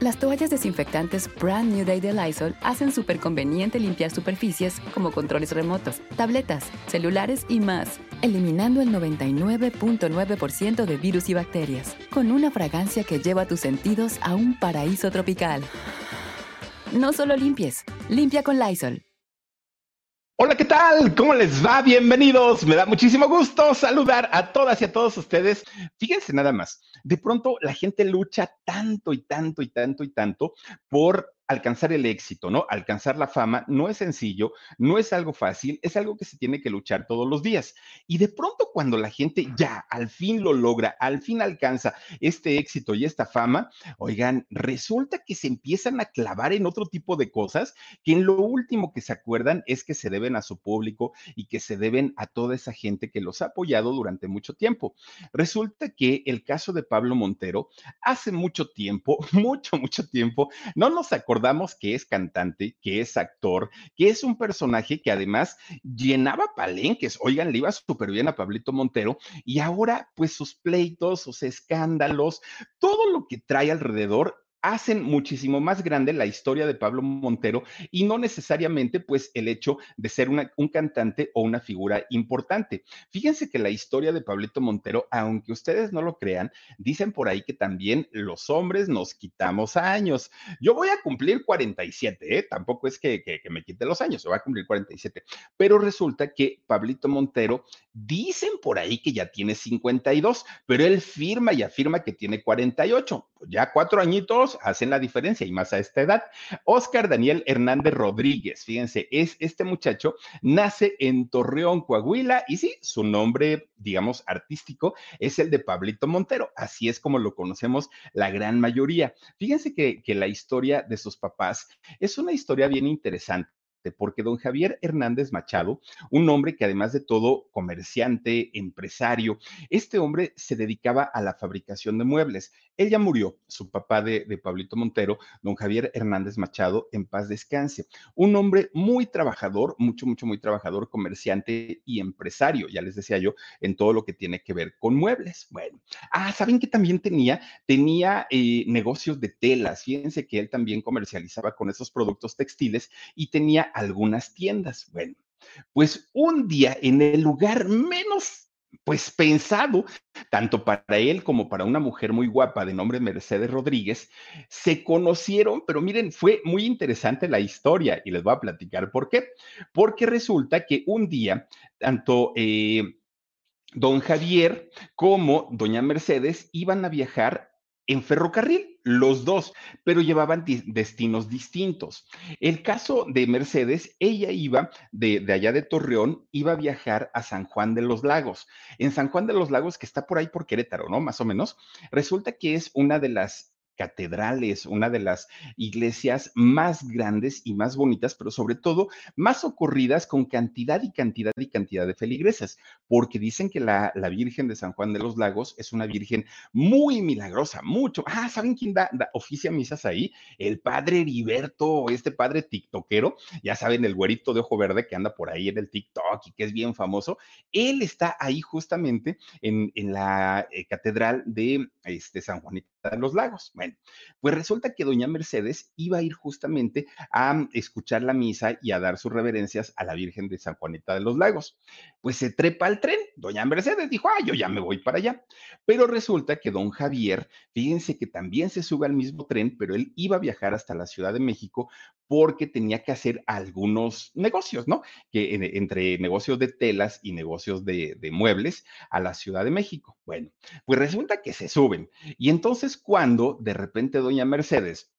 Las toallas desinfectantes Brand New Day de Lysol hacen súper conveniente limpiar superficies como controles remotos, tabletas, celulares y más, eliminando el 99.9% de virus y bacterias, con una fragancia que lleva tus sentidos a un paraíso tropical. No solo limpies, limpia con Lysol. Hola, ¿qué tal? ¿Cómo les va? Bienvenidos. Me da muchísimo gusto saludar a todas y a todos ustedes. Fíjense nada más, de pronto la gente lucha tanto y tanto y tanto y tanto por alcanzar el éxito, ¿no? Alcanzar la fama no es sencillo, no es algo fácil, es algo que se tiene que luchar todos los días. Y de pronto cuando la gente ya al fin lo logra, al fin alcanza este éxito y esta fama, oigan, resulta que se empiezan a clavar en otro tipo de cosas que en lo último que se acuerdan es que se deben a su público y que se deben a toda esa gente que los ha apoyado durante mucho tiempo. Resulta que el caso de Pablo Montero, hace mucho tiempo, mucho, mucho tiempo, no nos acordamos recordamos que es cantante, que es actor, que es un personaje que además llenaba palenques. Oigan, le iba súper bien a Pablito Montero y ahora pues sus pleitos, sus escándalos, todo lo que trae alrededor hacen muchísimo más grande la historia de Pablo Montero y no necesariamente pues el hecho de ser un cantante o una figura importante. Fíjense que la historia de Pablito Montero, aunque ustedes no lo crean, dicen por ahí que también los hombres nos quitamos años. Yo voy a cumplir 47, ¿eh? tampoco es que, que, me quite los años, yo voy a cumplir 47, pero resulta que Pablito Montero, dicen por ahí que ya tiene 52, pero él firma y afirma que tiene 48, pues ya cuatro añitos hacen la diferencia y más a esta edad. Oscar Daniel Hernández Rodríguez, fíjense, es este muchacho, nace en Torreón, Coahuila, y sí, su nombre, digamos, artístico es el de Pablito Montero. Así es como lo conocemos la gran mayoría. Fíjense que, que la historia de sus papás es una historia bien interesante porque don Javier Hernández Machado, un hombre que además de todo comerciante, empresario, este hombre se dedicaba a la fabricación de muebles. Él ya murió, su papá de, de Pablito Montero, don Javier Hernández Machado, en paz descanse. Un hombre muy trabajador, mucho, mucho, muy trabajador, comerciante y empresario, ya les decía yo, en todo lo que tiene que ver con muebles. Bueno, ah, ¿saben que también tenía? Tenía eh, negocios de telas, fíjense que él también comercializaba con esos productos textiles y tenía algunas tiendas. Bueno, pues un día en el lugar menos pues pensado, tanto para él como para una mujer muy guapa de nombre Mercedes Rodríguez, se conocieron, pero miren, fue muy interesante la historia y les voy a platicar por qué. Porque resulta que un día, tanto eh, don Javier como doña Mercedes iban a viajar en ferrocarril los dos, pero llevaban destinos distintos. El caso de Mercedes, ella iba de, de, allá de Torreón, iba a viajar a San Juan de los Lagos. En San Juan de los Lagos, que está por ahí por Querétaro, ¿no? Más o menos, resulta que es una de las catedrales, una de las iglesias más grandes y más bonitas, pero sobre todo más ocurridas con cantidad y cantidad y cantidad de feligresas, porque dicen que la, la Virgen de San Juan de los Lagos es una Virgen muy milagrosa, mucho. Ah, ¿saben quién da, da oficia misas ahí? El padre Heriberto, este padre tiktokero, ya saben, el güerito de ojo verde que anda por ahí en el TikTok y que es bien famoso. Él está ahí justamente en, en la eh, catedral de este, San Juanito de los Lagos. Bueno, pues resulta que doña Mercedes iba a ir justamente a escuchar la misa y a dar sus reverencias a la Virgen de San Juanita de los Lagos. Pues se trepa al tren. Doña Mercedes dijo, ah, yo ya me voy para allá. Pero resulta que don Javier, fíjense que también se sube al mismo tren, pero él iba a viajar hasta la Ciudad de México porque tenía que hacer algunos negocios, ¿no? Que entre negocios de telas y negocios de, de muebles a la Ciudad de México. Bueno, pues resulta que se suben. Y entonces cuando de repente doña Mercedes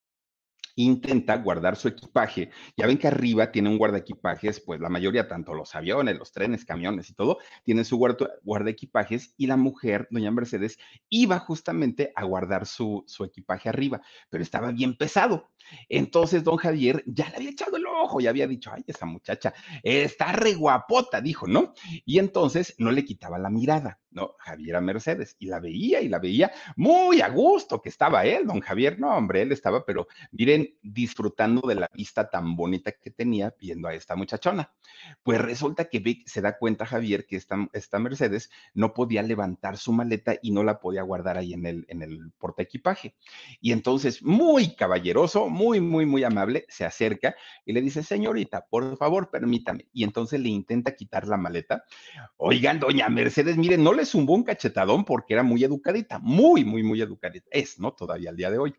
intenta guardar su equipaje. Ya ven que arriba tiene un guardaequipajes, pues la mayoría, tanto los aviones, los trenes, camiones y todo, tienen su guarda, guardaequipajes y la mujer, doña Mercedes, iba justamente a guardar su, su equipaje arriba, pero estaba bien pesado. Entonces don Javier ya le había echado el ojo y había dicho, ay, esa muchacha está re guapota, dijo, ¿no? Y entonces no le quitaba la mirada, ¿no? Javier a Mercedes y la veía y la veía muy a gusto que estaba él, don Javier, no, hombre, él estaba, pero miren, disfrutando de la vista tan bonita que tenía viendo a esta muchachona. Pues resulta que Vic se da cuenta, Javier, que esta, esta Mercedes no podía levantar su maleta y no la podía guardar ahí en el, en el porta equipaje. Y entonces, muy caballeroso, muy, muy, muy amable, se acerca y le dice, señorita, por favor, permítame. Y entonces le intenta quitar la maleta. Oigan, doña Mercedes, miren, no le zumbó un cachetadón porque era muy educadita, muy, muy, muy educadita. Es, ¿no? Todavía al día de hoy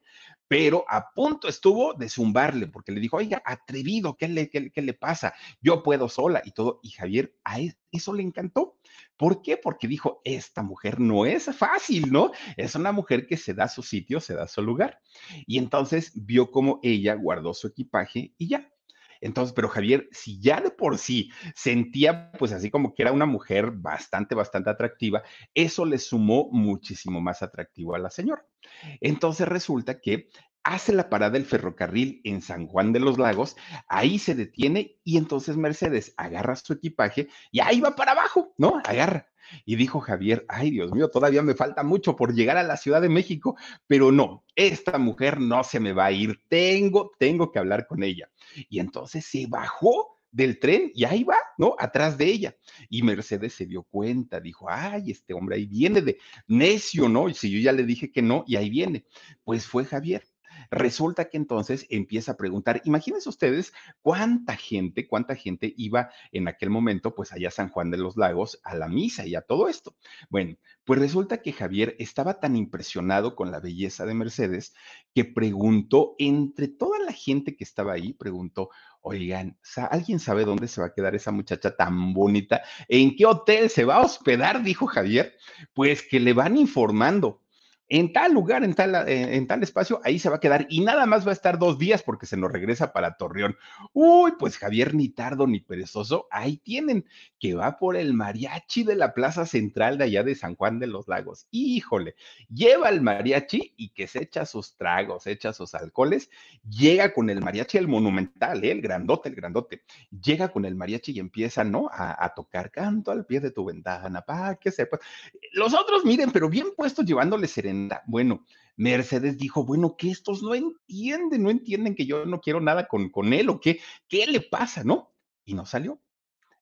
pero a punto estuvo de zumbarle, porque le dijo, oiga, atrevido, ¿qué le, qué, qué le pasa? Yo puedo sola y todo. Y Javier, a eso le encantó. ¿Por qué? Porque dijo, esta mujer no es fácil, ¿no? Es una mujer que se da su sitio, se da su lugar. Y entonces vio cómo ella guardó su equipaje y ya. Entonces, pero Javier, si ya de por sí sentía pues así como que era una mujer bastante, bastante atractiva, eso le sumó muchísimo más atractivo a la señora. Entonces resulta que hace la parada del ferrocarril en San Juan de los Lagos, ahí se detiene y entonces Mercedes agarra su equipaje y ahí va para abajo, ¿no? Agarra. Y dijo Javier, ay Dios mío, todavía me falta mucho por llegar a la Ciudad de México, pero no, esta mujer no se me va a ir, tengo, tengo que hablar con ella. Y entonces se bajó del tren y ahí va, ¿no? Atrás de ella. Y Mercedes se dio cuenta, dijo, ay, este hombre ahí viene de necio, ¿no? Y si yo ya le dije que no, y ahí viene. Pues fue Javier. Resulta que entonces empieza a preguntar, imagínense ustedes cuánta gente, cuánta gente iba en aquel momento, pues allá a San Juan de los Lagos, a la misa y a todo esto. Bueno, pues resulta que Javier estaba tan impresionado con la belleza de Mercedes que preguntó entre toda la gente que estaba ahí, preguntó, oigan, ¿alguien sabe dónde se va a quedar esa muchacha tan bonita? ¿En qué hotel se va a hospedar? Dijo Javier. Pues que le van informando en tal lugar, en tal, eh, en, tal espacio, ahí se va a quedar y nada más va a estar dos días porque se nos regresa para Torreón. Uy, pues Javier ni tardo ni perezoso, ahí tienen, que va por el mariachi de la plaza central de allá de San Juan de los Lagos. Híjole, lleva el mariachi y que se echa sus tragos, echa sus alcoholes, llega con el mariachi, el monumental, ¿eh? el grandote, el grandote, llega con el mariachi y empieza, ¿no? A, a tocar canto al pie de tu ventana, para que sepa. Los otros, miren, pero bien puestos llevándole serenidad bueno, Mercedes dijo, bueno, que estos no entienden, no entienden que yo no quiero nada con, con él o qué, qué le pasa, ¿no? Y no salió.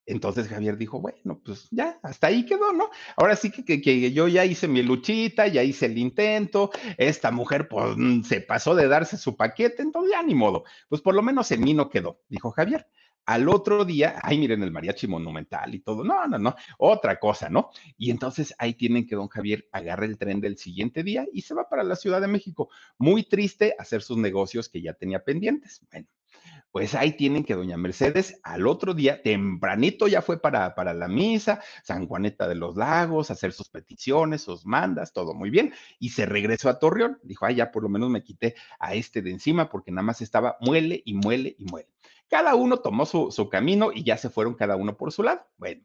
Entonces Javier dijo, bueno, pues ya, hasta ahí quedó, ¿no? Ahora sí que, que, yo ya hice mi luchita, ya hice el intento, esta mujer pues mm, se pasó de darse su paquete, entonces ya ni modo, pues por lo menos en mí no quedó, dijo Javier. Al otro día, ay, miren el mariachi monumental y todo. No, no, no, otra cosa, ¿no? Y entonces ahí tienen que don Javier agarre el tren del siguiente día y se va para la Ciudad de México. Muy triste hacer sus negocios que ya tenía pendientes. Bueno, pues ahí tienen que doña Mercedes al otro día, tempranito ya fue para, para la misa, San Juaneta de los Lagos, hacer sus peticiones, sus mandas, todo muy bien, y se regresó a Torreón. Dijo, ay, ya por lo menos me quité a este de encima porque nada más estaba muele y muele y muele. Cada uno tomó su, camino y ya se fueron cada uno por su lado. Bueno,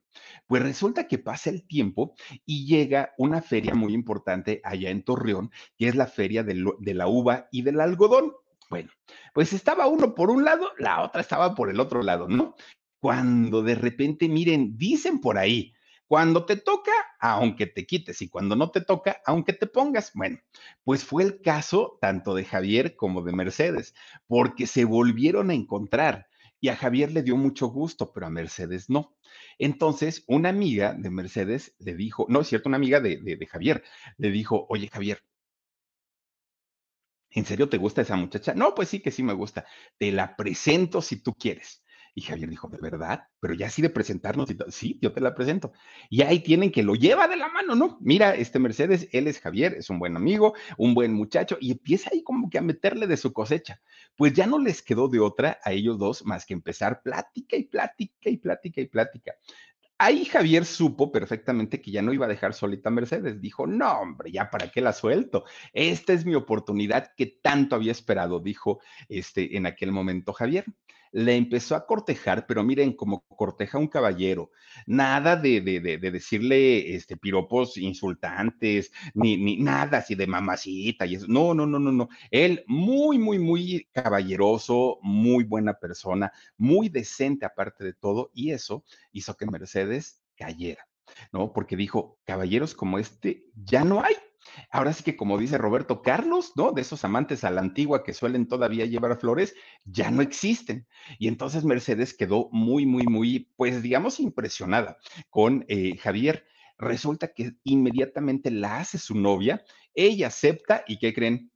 pues resulta que pasa el tiempo y llega una feria muy importante allá en Torreón, que es la feria de, de la uva y del algodón. Bueno, pues estaba uno por un lado, la otra estaba por el otro lado, ¿no? Cuando de repente, miren, dicen por ahí, cuando te toca, aunque te quites, y cuando no te toca, aunque te pongas. Bueno, pues fue el caso tanto de Javier como de Mercedes, porque se volvieron a encontrar. Y a Javier le dio mucho gusto, pero a Mercedes no. Entonces, una amiga de Mercedes le dijo, no es cierto, una amiga de, de, Javier, le dijo, oye Javier, ¿en serio te gusta esa muchacha? No, pues sí que sí me gusta. Te la presento si tú quieres. Y Javier dijo, ¿de verdad? Pero ya así de presentarnos, y sí, yo te la presento. Y ahí tienen que lo lleva de la mano, ¿no? Mira, este Mercedes, él es Javier, es un buen amigo, un buen muchacho, y empieza ahí como que a meterle de su cosecha. Pues ya no les quedó de otra a ellos dos más que empezar plática y plática y plática y plática Ahí Javier supo perfectamente que ya no iba a dejar solita a Mercedes. Dijo, no, hombre, ya para qué la suelto. Esta es mi oportunidad que tanto había esperado, dijo este, en aquel momento Javier le empezó a cortejar, pero miren, como corteja un caballero, nada de, de, de, decirle este, piropos insultantes, ni, ni nada así de mamacita y eso. No, no, no, no, no. Él muy, muy, muy caballeroso, muy buena persona, muy decente aparte de todo, y eso hizo que Mercedes cayera. ¿no? Porque dijo, caballeros como este ya no hay. Ahora sí que como dice Roberto Carlos, ¿no? De esos amantes a la antigua que suelen todavía llevar flores, ya no existen. Y entonces Mercedes quedó muy, muy, muy, pues digamos, impresionada con eh, Javier. Resulta que inmediatamente la hace su novia, ella acepta y ¿qué creen?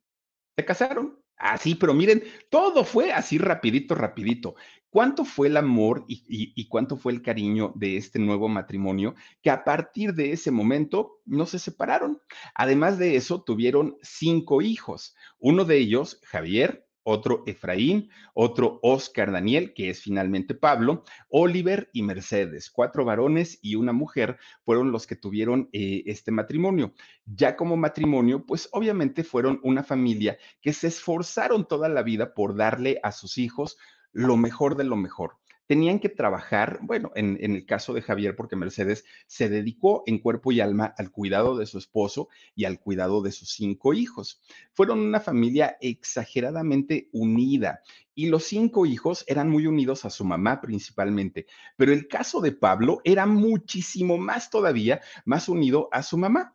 Se casaron. Así, pero miren, todo fue así rapidito, rapidito. ¿Cuánto fue el amor y, cuánto fue el cariño de este nuevo matrimonio que a partir de ese momento no se separaron? Además de eso, tuvieron cinco hijos. Uno de ellos, Javier, otro Efraín, otro Oscar Daniel, que es finalmente Pablo, Oliver y Mercedes, cuatro varones y una mujer fueron los que tuvieron eh, este matrimonio. Ya como matrimonio, pues obviamente fueron una familia que se esforzaron toda la vida por darle a sus hijos lo mejor de lo mejor tenían que trabajar, bueno, en, el caso de Javier, porque Mercedes se dedicó en cuerpo y alma al cuidado de su esposo y al cuidado de sus cinco hijos. Fueron una familia exageradamente unida y los cinco hijos eran muy unidos a su mamá principalmente, pero el caso de Pablo era muchísimo más todavía, más unido a su mamá.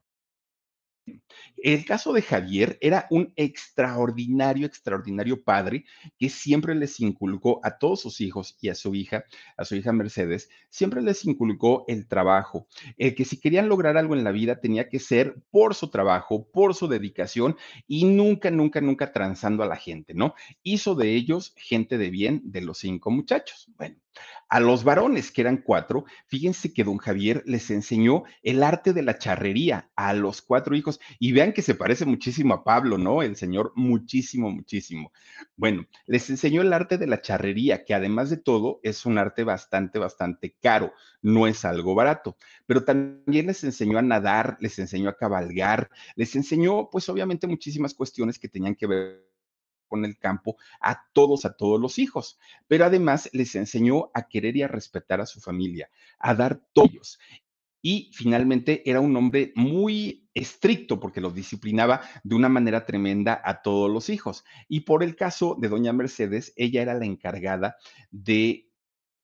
El caso de Javier era un extraordinario, extraordinario padre que siempre les inculcó a todos sus hijos y a su hija, a su hija Mercedes, siempre les inculcó el trabajo, el que si querían lograr algo en la vida tenía que ser por su trabajo, por su dedicación y nunca, nunca, nunca transando a la gente, ¿no? Hizo de ellos gente de bien de los cinco muchachos. Bueno, a los varones, que eran cuatro, fíjense que don Javier les enseñó el arte de la charrería a los cuatro hijos. Y vean que se parece muchísimo a Pablo, ¿no? El señor, muchísimo, muchísimo. Bueno, les enseñó el arte de la charrería, que además de todo es un arte bastante, bastante caro, no es algo barato. Pero también les enseñó a nadar, les enseñó a cabalgar, les enseñó, pues obviamente, muchísimas cuestiones que tenían que ver con el campo a todos, a todos los hijos, pero además les enseñó a querer y a respetar a su familia, a dar todos. Y finalmente era un hombre muy estricto porque los disciplinaba de una manera tremenda a todos los hijos. Y por el caso de doña Mercedes, ella era la encargada de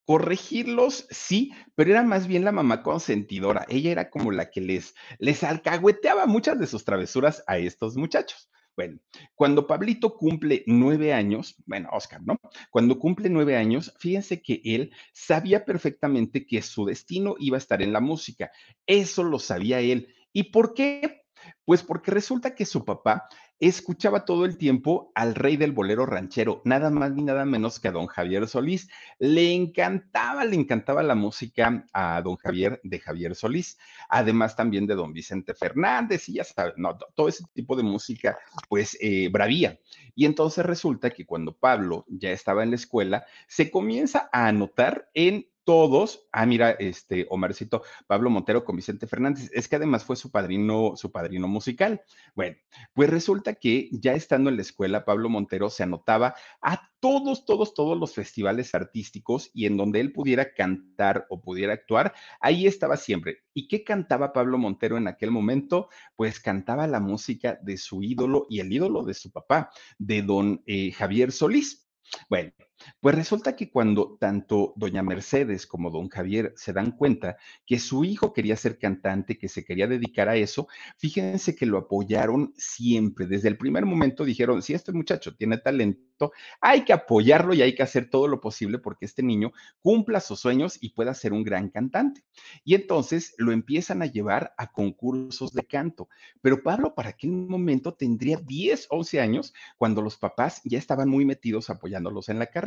corregirlos, sí, pero era más bien la mamá consentidora. Ella era como la que les, les alcahueteaba muchas de sus travesuras a estos muchachos. Bueno, cuando Pablito cumple nueve años, bueno, Oscar, ¿no? Cuando cumple nueve años, fíjense que él sabía perfectamente que su destino iba a estar en la música. Eso lo sabía él. ¿Y por qué? Pues porque resulta que su papá escuchaba todo el tiempo al rey del bolero ranchero, nada más ni nada menos que a don Javier Solís. Le encantaba, le encantaba la música a don Javier de Javier Solís, además también de don Vicente Fernández y ya sabes, todo ese tipo de música, pues eh, bravía. Y entonces resulta que cuando Pablo ya estaba en la escuela, se comienza a anotar en todos, ah, mira, este Omarcito, Pablo Montero con Vicente Fernández, es que además fue su padrino, su padrino musical. Bueno, pues resulta que ya estando en la escuela, Pablo Montero se anotaba a todos, todos, todos los festivales artísticos y en donde él pudiera cantar o pudiera actuar, ahí estaba siempre. ¿Y qué cantaba Pablo Montero en aquel momento? Pues cantaba la música de su ídolo y el ídolo de su papá, de don eh, Javier Solís. Bueno, Pues resulta que cuando tanto doña Mercedes como don Javier se dan cuenta que su hijo quería ser cantante, que se quería dedicar a eso, fíjense que lo apoyaron siempre. Desde el primer momento dijeron, si este muchacho tiene talento, hay que apoyarlo y hay que hacer todo lo posible porque este niño cumpla sus sueños y pueda ser un gran cantante. Y entonces lo empiezan a llevar a concursos de canto. Pero Pablo para aquel momento tendría 10, 11 años cuando los papás ya estaban muy metidos apoyándolos en la carrera.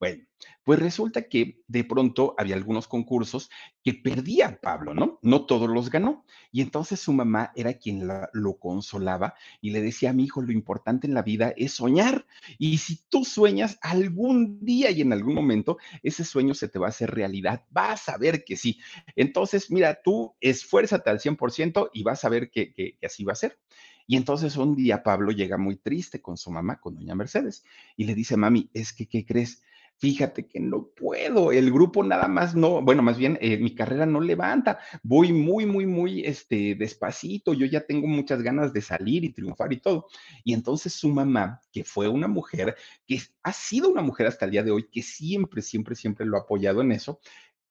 Bueno, pues resulta que de pronto había algunos concursos que perdía Pablo, ¿no? No todos los ganó. Y entonces su mamá era quien lo consolaba y le decía, a mi hijo, lo importante en la vida es soñar. Y si tú sueñas algún día y en algún momento, ese sueño se te va a hacer realidad. Vas a ver que sí. Entonces, mira, tú esfuérzate al 100% y vas a ver que así va a ser. Y entonces un día Pablo llega muy triste con su mamá, con doña Mercedes, y le dice, mami, es que, ¿qué crees? Fíjate que no puedo, el grupo nada más no, bueno, más bien eh, mi carrera no levanta, voy muy, muy, muy este, despacito, yo ya tengo muchas ganas de salir y triunfar y todo. Y entonces su mamá, que fue una mujer, que ha sido una mujer hasta el día de hoy, que siempre, siempre, siempre lo ha apoyado en eso,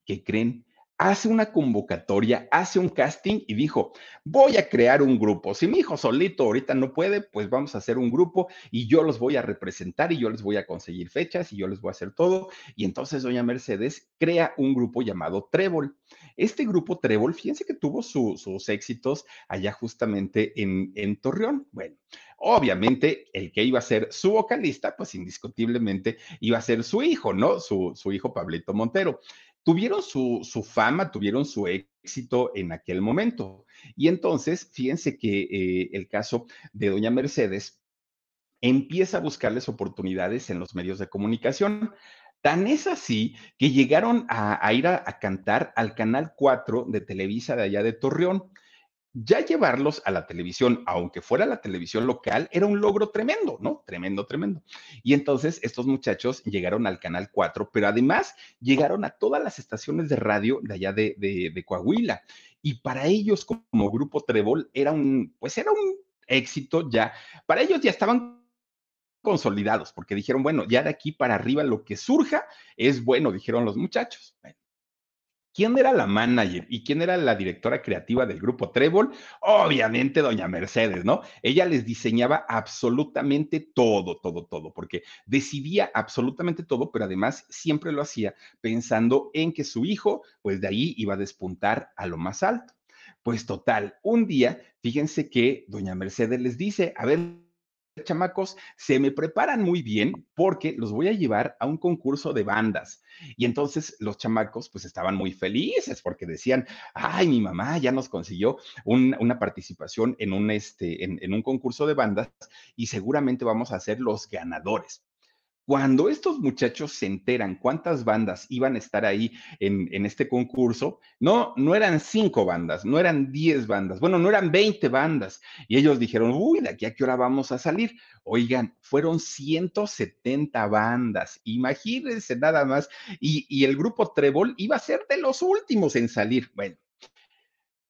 que creen hace una convocatoria, hace un casting y dijo, voy a crear un grupo. Si mi hijo solito ahorita no puede, pues vamos a hacer un grupo y yo los voy a representar y yo les voy a conseguir fechas y yo les voy a hacer todo. Y entonces doña Mercedes crea un grupo llamado Trébol. Este grupo Trébol, fíjense que tuvo sus éxitos allá justamente en, en Torreón. Bueno, obviamente el que iba a ser su vocalista, pues indiscutiblemente iba a ser su hijo, ¿no? Su, su hijo Pablito Montero tuvieron su, fama, tuvieron su éxito en aquel momento. Y entonces, fíjense que eh, el caso de doña Mercedes empieza a buscarles oportunidades en los medios de comunicación. Tan es así que llegaron a, ir a, a, cantar al Canal 4 de Televisa de allá de Torreón ya llevarlos a la televisión, aunque fuera la televisión local, era un logro tremendo, ¿no? Tremendo, tremendo. Y entonces estos muchachos llegaron al Canal 4, pero además llegaron a todas las estaciones de radio de allá de, de, Coahuila. Y para ellos como grupo Trebol era un, pues era un éxito ya. Para ellos ya estaban consolidados, porque dijeron, bueno, ya de aquí para arriba lo que surja es bueno, dijeron los muchachos. Bueno, ¿Quién era la manager y quién era la directora creativa del grupo Trébol? Obviamente, doña Mercedes, ¿no? Ella les diseñaba absolutamente todo, todo, todo, porque decidía absolutamente todo, pero además siempre lo hacía pensando en que su hijo, pues de ahí iba a despuntar a lo más alto. Pues total, un día, fíjense que doña Mercedes les dice, a ver, chamacos, se me preparan muy bien porque los voy a llevar a un concurso de bandas. Y entonces los chamacos pues estaban muy felices porque decían, ay, mi mamá ya nos consiguió una participación en un, este, en un concurso de bandas y seguramente vamos a ser los ganadores. Cuando estos muchachos se enteran cuántas bandas iban a estar ahí en, este concurso, no, no eran cinco bandas, no eran diez bandas, bueno, no eran veinte bandas. Y ellos dijeron, uy, ¿de aquí a qué hora vamos a salir? Oigan, fueron 170 bandas, imagínense nada más. Y, y el grupo Trebol iba a ser de los últimos en salir. Bueno,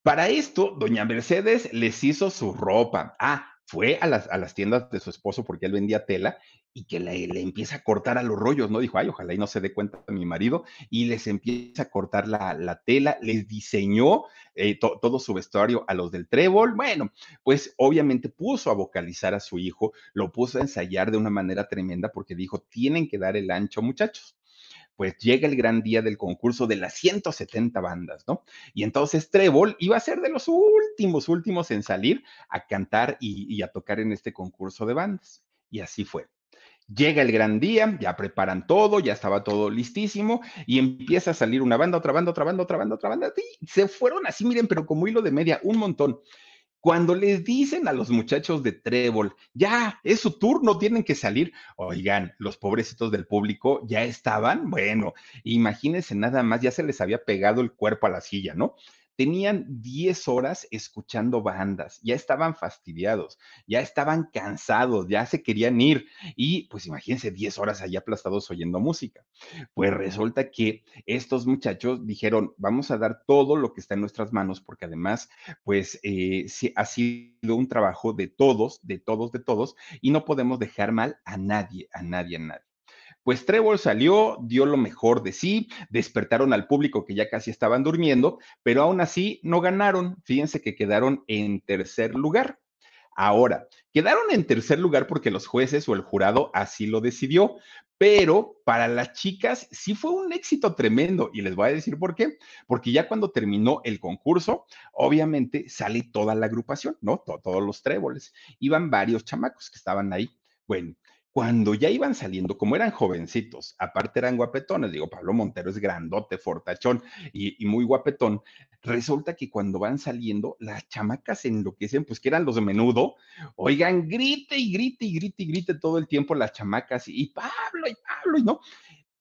para esto, doña Mercedes les hizo su ropa. Ah, fue a las, a las tiendas de su esposo porque él vendía tela y que le, empieza a cortar a los rollos, ¿no? Dijo, ay, ojalá y no se dé cuenta mi marido, y les empieza a cortar la, tela, les diseñó eh, todo su vestuario a los del trébol. Bueno, pues obviamente puso a vocalizar a su hijo, lo puso a ensayar de una manera tremenda porque dijo, tienen que dar el ancho, muchachos pues llega el gran día del concurso de las 170 bandas, ¿no? Y entonces Trébol iba a ser de los últimos, últimos en salir a cantar y, a tocar en este concurso de bandas. Y así fue. Llega el gran día, ya preparan todo, ya estaba todo listísimo y empieza a salir una banda, otra banda, otra banda, otra banda, otra banda. Y se fueron así, miren, pero como hilo de media, un montón. Cuando les dicen a los muchachos de Trébol, ya, es su turno, tienen que salir, oigan, los pobrecitos del público ya estaban, bueno, imagínense nada más, ya se les había pegado el cuerpo a la silla, ¿no? Tenían 10 horas escuchando bandas, ya estaban fastidiados, ya estaban cansados, ya se querían ir y pues imagínense 10 horas allí aplastados oyendo música. Pues resulta que estos muchachos dijeron, vamos a dar todo lo que está en nuestras manos porque además pues eh, ha sido un trabajo de todos, de todos, de todos y no podemos dejar mal a nadie, a nadie, a nadie Pues Trébol salió, dio lo mejor de sí, despertaron al público que ya casi estaban durmiendo, pero aún así no ganaron. Fíjense que quedaron en tercer lugar. Ahora, quedaron en tercer lugar porque los jueces o el jurado así lo decidió, pero para las chicas sí fue un éxito tremendo y les voy a decir por qué, porque ya cuando terminó el concurso, obviamente sale toda la agrupación, ¿no? todos los tréboles, iban varios chamacos que estaban ahí. Bueno, cuando ya iban saliendo, como eran jovencitos, aparte eran guapetones, digo, Pablo Montero es grandote, fortachón y, muy guapetón, resulta que cuando van saliendo, las chamacas enloquecen, pues que eran los de menudo, oigan, grite y grite y grite y grite todo el tiempo las chamacas y Pablo y Pablo y no,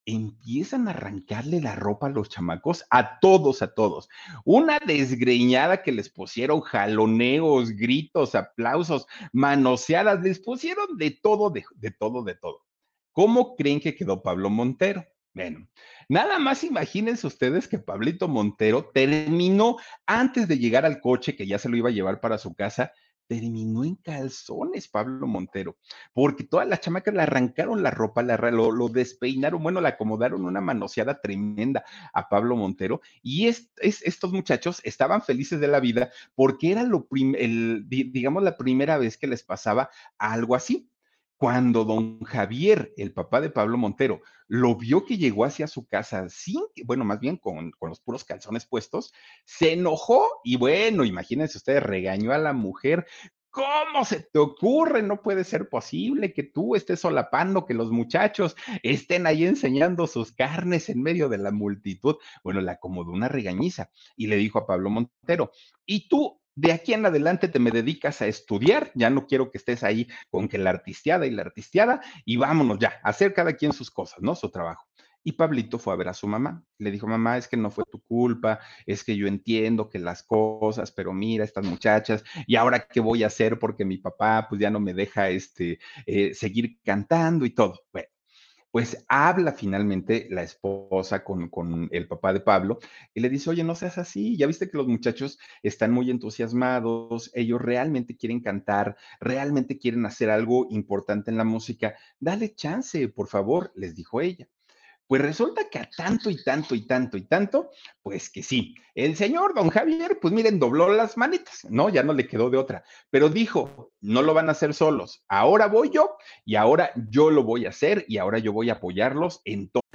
empiezan a arrancarle la ropa a los chamacos, a todos, a todos. Una desgreñada que les pusieron jaloneos, gritos, aplausos, manoseadas, les pusieron de todo, de, todo, de todo. ¿Cómo creen que quedó Pablo Montero? Bueno, nada más imagínense ustedes que Pablito Montero terminó antes de llegar al coche que ya se lo iba a llevar para su casa, terminó en calzones Pablo Montero, porque todas las chamacas le arrancaron la ropa, la, lo, lo, despeinaron, bueno, le acomodaron una manoseada tremenda a Pablo Montero y es, es, estos muchachos estaban felices de la vida porque era lo prim, el, digamos la primera vez que les pasaba algo así. Cuando don Javier, el papá de Pablo Montero, lo vio que llegó hacia su casa sin, bueno, más bien con, con, los puros calzones puestos, se enojó y bueno, imagínense ustedes, regañó a la mujer. ¿Cómo se te ocurre? No puede ser posible que tú estés solapando que los muchachos estén ahí enseñando sus carnes en medio de la multitud. Bueno, le acomodó una regañiza y le dijo a Pablo Montero, ¿y tú de aquí en adelante te me dedicas a estudiar, ya no quiero que estés ahí con que la artisteada y la artisteada, y vámonos ya, hacer cada quien sus cosas, ¿no? Su trabajo. Y Pablito fue a ver a su mamá. Le dijo, mamá, es que no fue tu culpa, es que yo entiendo que las cosas, pero mira, estas muchachas, y ahora qué voy a hacer porque mi papá pues ya no me deja este, eh, seguir cantando y todo. Bueno, pues habla finalmente la esposa con, con, el papá de Pablo y le dice, oye, no seas así, ya viste que los muchachos están muy entusiasmados, ellos realmente quieren cantar, realmente quieren hacer algo importante en la música, dale chance, por favor, les dijo ella. Pues resulta que a tanto y tanto y tanto y tanto, pues que sí. El señor don Javier, pues miren, dobló las manitas, ¿no? Ya no le quedó de otra. Pero dijo, no lo van a hacer solos. Ahora voy yo y ahora yo lo voy a hacer y ahora yo voy a apoyarlos en todo.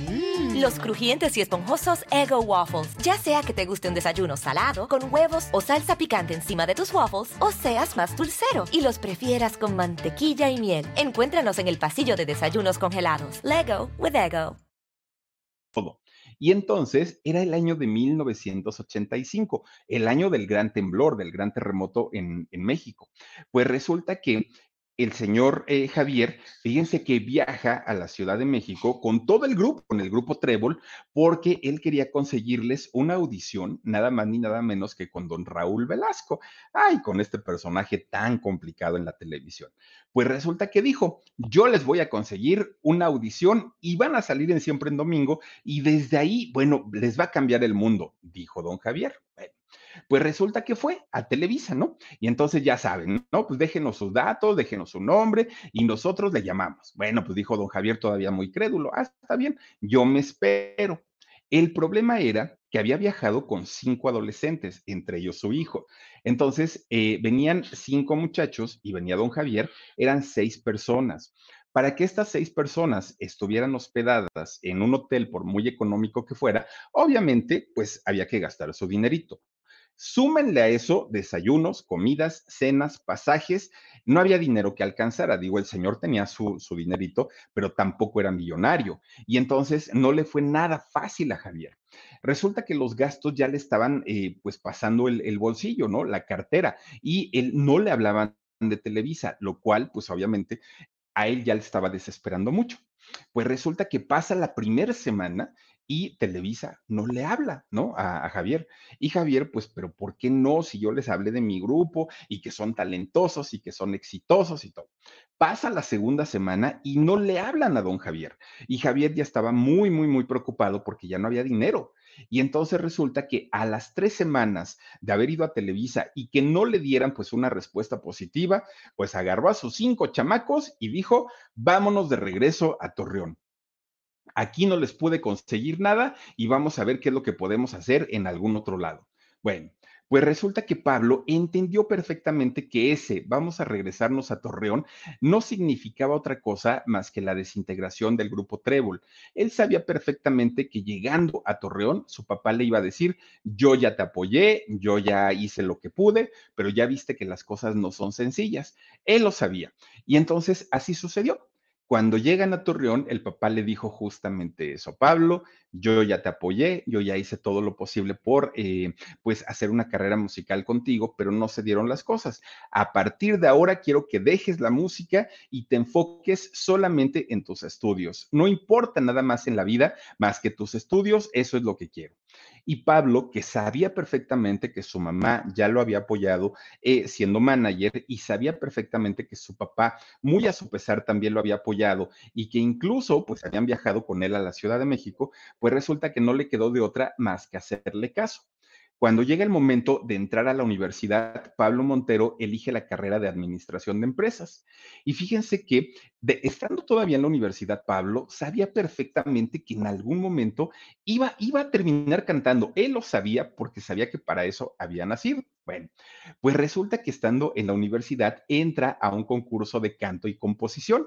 Mm. Los crujientes y esponjosos Ego Waffles. Ya sea que te guste un desayuno salado, con huevos o salsa picante encima de tus waffles, o seas más dulcero y los prefieras con mantequilla y miel. Encuéntranos en el pasillo de desayunos congelados. Lego with Ego. Todo. Y entonces era el año de 1985, el año del gran temblor, del gran terremoto en, en México. Pues resulta que el señor eh, Javier, fíjense que viaja a la Ciudad de México con todo el grupo, con el grupo Trébol, porque él quería conseguirles una audición, nada más ni nada menos que con don Raúl Velasco. Ay, con este personaje tan complicado en la televisión. Pues resulta que dijo, yo les voy a conseguir una audición y van a salir en siempre en domingo y desde ahí, bueno, les va a cambiar el mundo, dijo don Javier. Bueno, pues resulta que fue a Televisa, ¿no? Y entonces ya saben, ¿no? Pues déjenos sus datos, déjenos su nombre y nosotros le llamamos. Bueno, pues dijo don Javier todavía muy crédulo, ah, está bien, yo me espero. El problema era que había viajado con cinco adolescentes, entre ellos su hijo. Entonces, eh, venían cinco muchachos y venía don Javier, eran seis personas. Para que estas seis personas estuvieran hospedadas en un hotel, por muy económico que fuera, obviamente, pues había que gastar su dinerito. Súmenle a eso desayunos, comidas, cenas, pasajes. No había dinero que alcanzara. Digo, el señor tenía su, su, dinerito, pero tampoco era millonario. Y entonces no le fue nada fácil a Javier. Resulta que los gastos ya le estaban eh, pues pasando el, el bolsillo, ¿no? La cartera. Y él no le hablaban de Televisa, lo cual pues obviamente a él ya le estaba desesperando mucho. Pues resulta que pasa la primera semana y Televisa no le habla, ¿no? A, Javier. Y Javier, pues, pero ¿por qué no? Si yo les hablé de mi grupo y que son talentosos y que son exitosos y todo. Pasa la segunda semana y no le hablan a don Javier. Y Javier ya estaba muy, muy, muy preocupado porque ya no había dinero. Y entonces resulta que a las tres semanas de haber ido a Televisa y que no le dieran pues una respuesta positiva, pues agarró a sus cinco chamacos y dijo, vámonos de regreso a Torreón. Aquí no les pude conseguir nada y vamos a ver qué es lo que podemos hacer en algún otro lado. Bueno, pues resulta que Pablo entendió perfectamente que ese vamos a regresarnos a Torreón no significaba otra cosa más que la desintegración del grupo Trébol. Él sabía perfectamente que llegando a Torreón, su papá le iba a decir, yo ya te apoyé, yo ya hice lo que pude, pero ya viste que las cosas no son sencillas. Él lo sabía. Y entonces así sucedió. Cuando llegan a Torreón, el papá le dijo justamente eso, Pablo, yo ya te apoyé, yo ya hice todo lo posible por, eh, pues, hacer una carrera musical contigo, pero no se dieron las cosas. A partir de ahora quiero que dejes la música y te enfoques solamente en tus estudios. No importa nada más en la vida más que tus estudios, eso es lo que quiero. Y Pablo, que sabía perfectamente que su mamá ya lo había apoyado eh, siendo manager y sabía perfectamente que su papá, muy a su pesar, también lo había apoyado y que incluso pues habían viajado con él a la Ciudad de México, pues resulta que no le quedó de otra más que hacerle caso. Cuando llega el momento de entrar a la universidad, Pablo Montero elige la carrera de administración de empresas. Y fíjense que, estando todavía en la universidad, Pablo sabía perfectamente que en algún momento iba, iba a terminar cantando. Él lo sabía porque sabía que para eso había nacido. Bueno, pues resulta que estando en la universidad entra a un concurso de canto y composición.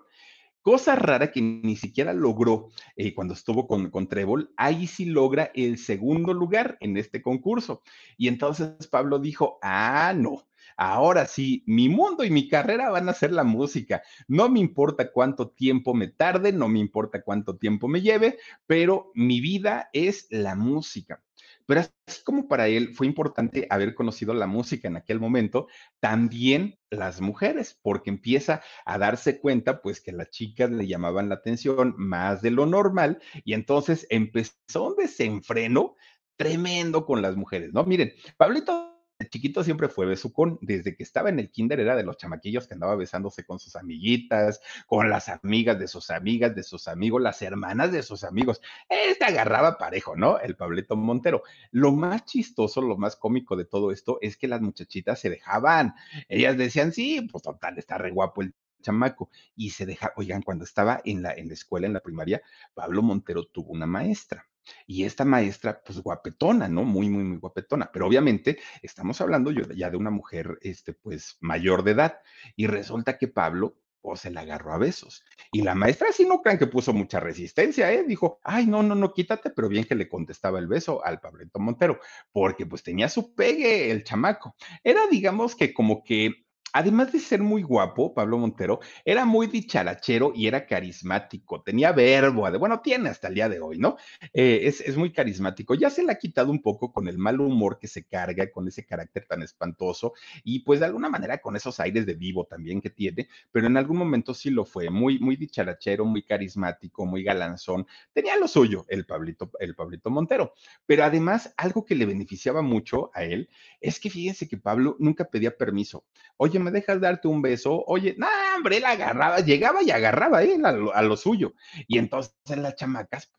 Cosa rara que ni siquiera logró eh, cuando estuvo con, con ahí sí logra el segundo lugar en este concurso. Y entonces Pablo dijo, ah, no, ahora sí, mi mundo y mi carrera van a ser la música. No me importa cuánto tiempo me tarde, no me importa cuánto tiempo me lleve, pero mi vida es la música. Pero así como para él fue importante haber conocido la música en aquel momento, también las mujeres, porque empieza a darse cuenta, pues que las chicas le llamaban la atención más de lo normal y entonces empezó un desenfreno tremendo con las mujeres, ¿no? Miren, Pablito chiquito siempre fue besucón. Desde que estaba en el kinder era de los chamaquillos que andaba besándose con sus amiguitas, con las amigas de sus amigas, de sus amigos, las hermanas de sus amigos. Este agarraba parejo, ¿no? El Pablito Montero. Lo más chistoso, lo más cómico de todo esto es que las muchachitas se dejaban. Ellas decían, sí, pues total, está re guapo el chamaco. Y se deja, oigan, cuando estaba en la, en la escuela, en la primaria, Pablo Montero tuvo una maestra y esta maestra, pues guapetona, ¿no? Muy, muy, muy guapetona. Pero obviamente estamos hablando ya de una mujer, este, pues mayor de edad. Y resulta que Pablo, pues se la agarró a besos. Y la maestra sí no crean que puso mucha resistencia, ¿eh? Dijo, ay, no, no, no, quítate, pero bien que le contestaba el beso al Pablito Montero, porque pues tenía su pegue el chamaco. Era, digamos que como que además de ser muy guapo, Pablo Montero era muy dicharachero y era carismático, tenía verbo, bueno, tiene hasta el día de hoy, ¿no? Eh, es, es, muy carismático. Ya se le ha quitado un poco con el mal humor que se carga, con ese carácter tan espantoso y pues de alguna manera con esos aires de vivo también que tiene, pero en algún momento sí lo fue, muy, muy dicharachero, muy carismático, muy galanzón. Tenía lo suyo el Pablito, el Pablito Montero, pero además algo que le beneficiaba mucho a él es que fíjense que Pablo nunca pedía permiso. Oye, ¿me dejas darte un beso? Oye, no, hombre, él agarraba, llegaba y agarraba él a lo, a lo suyo. Y entonces las chamacas,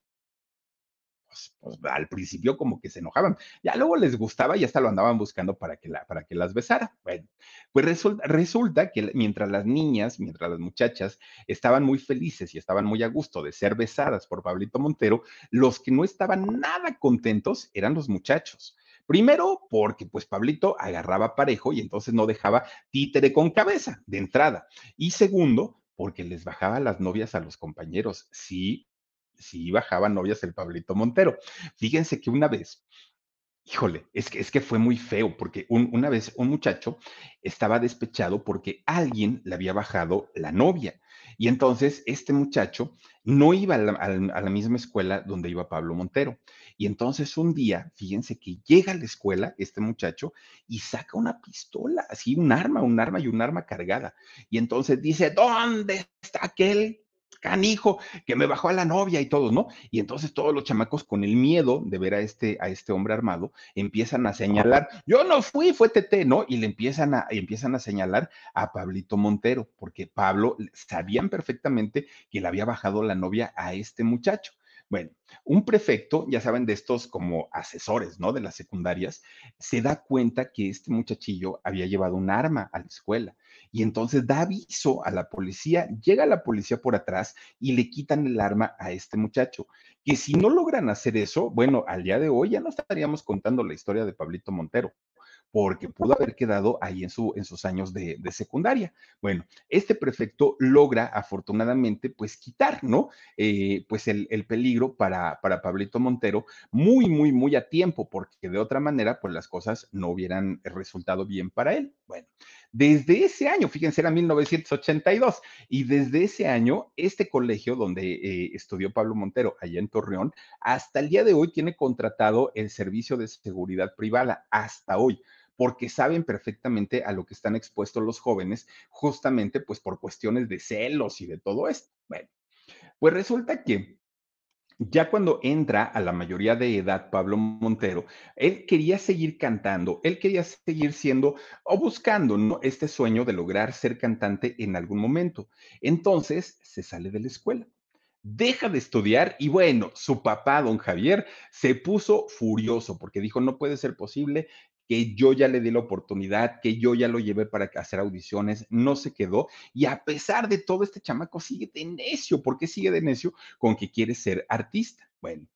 pues, pues, al principio como que se enojaban. Ya luego les gustaba y hasta lo andaban buscando para que, para que las besara. Bueno, pues resulta, resulta que mientras las niñas, mientras las muchachas estaban muy felices y estaban muy a gusto de ser besadas por Pablito Montero, los que no estaban nada contentos eran los muchachos. Primero, porque pues Pablito agarraba parejo y entonces no dejaba títere con cabeza de entrada. Y segundo, porque les bajaba las novias a los compañeros. Sí, sí bajaba novias el Pablito Montero. Fíjense que una vez Híjole, es que, es que fue muy feo porque una vez un muchacho estaba despechado porque alguien le había bajado la novia. Y entonces este muchacho no iba a la, misma escuela donde iba Pablo Montero. Y entonces un día, fíjense que llega a la escuela este muchacho y saca una pistola, así un arma, un arma y un arma cargada. Y entonces dice, ¿dónde está aquel canijo, que me bajó a la novia y todo, ¿no? Y entonces todos los chamacos con el miedo de ver a este, a este hombre armado, empiezan a señalar, yo no fui, fue Tete, ¿no? Y le empiezan a, empiezan a señalar a Pablito Montero, porque Pablo sabían perfectamente que le había bajado la novia a este muchacho. Bueno, un prefecto, ya saben, de estos como asesores, ¿no? De las secundarias, se da cuenta que este muchachillo había llevado un arma a la escuela y entonces da aviso a la policía, llega la policía por atrás y le quitan el arma a este muchacho, que si no logran hacer eso, bueno, al día de hoy ya no estaríamos contando la historia de Pablito Montero porque pudo haber quedado ahí en, su, en sus años de, secundaria. Bueno, este prefecto logra afortunadamente pues quitar, ¿no? Eh, pues el, peligro para, para Pablito Montero muy, muy, muy a tiempo, porque de otra manera pues las cosas no hubieran resultado bien para él. Bueno, desde ese año, fíjense, era 1982, y desde ese año, este colegio donde eh, estudió Pablo Montero, allá en Torreón, hasta el día de hoy tiene contratado el servicio de seguridad privada, hasta hoy porque saben perfectamente a lo que están expuestos los jóvenes, justamente pues por cuestiones de celos y de todo esto. Bueno, pues resulta que ya cuando entra a la mayoría de edad Pablo Montero, él quería seguir cantando, él quería seguir siendo o buscando ¿no? este sueño de lograr ser cantante en algún momento. Entonces se sale de la escuela deja de estudiar y bueno, su papá, don Javier, se puso furioso porque dijo, no puede ser posible que yo ya le di la oportunidad, que yo ya lo llevé para hacer audiciones, no se quedó. Y a pesar de todo, este chamaco sigue de necio. ¿Por qué sigue de necio? Con que quiere ser artista. Bueno,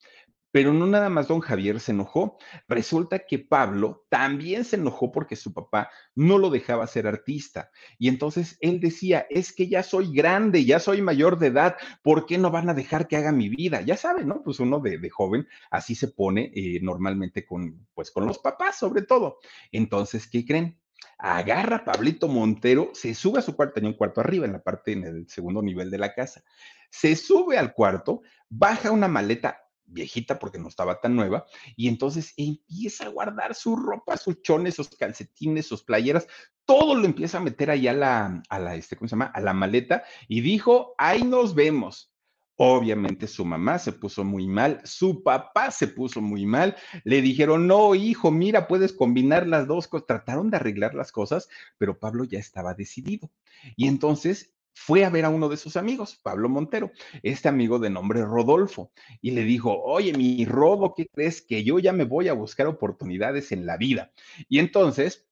pero no nada más don Javier se enojó. Resulta que Pablo también se enojó porque su papá no lo dejaba ser artista. Y entonces él decía, es que ya soy grande, ya soy mayor de edad, ¿por qué no van a dejar que haga mi vida? Ya saben, ¿no? Pues uno de, joven así se pone eh, normalmente con, pues con los papás sobre todo. Entonces, ¿qué creen? agarra a Pablito Montero, se sube a su cuarto, tenía un cuarto arriba, en la parte, en el segundo nivel de la casa, se sube al cuarto, baja una maleta viejita porque no estaba tan nueva, y entonces empieza a guardar su ropa, sus chones, sus calcetines, sus playeras, todo lo empieza a meter ahí a la, a la, este, ¿cómo se llama? A la maleta y dijo, ahí nos vemos. Obviamente su mamá se puso muy mal, su papá se puso muy mal, le dijeron, no, hijo, mira, puedes combinar las dos cosas, trataron de arreglar las cosas, pero Pablo ya estaba decidido. Y entonces fue a ver a uno de sus amigos, Pablo Montero, este amigo de nombre Rodolfo, y le dijo, oye, mi Rodo, ¿qué crees? Que yo ya me voy a buscar oportunidades en la vida. Y entonces,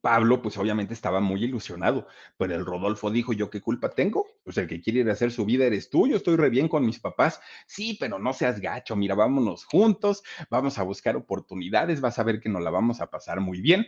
Pablo, pues obviamente estaba muy ilusionado, pero el Rodolfo dijo, ¿yo qué culpa tengo? Pues el que quiere ir a hacer su vida eres tú, yo estoy re bien con mis papás. Sí, pero no seas gacho, mira, vámonos juntos, vamos a buscar oportunidades, vas a ver que nos la vamos a pasar muy bien.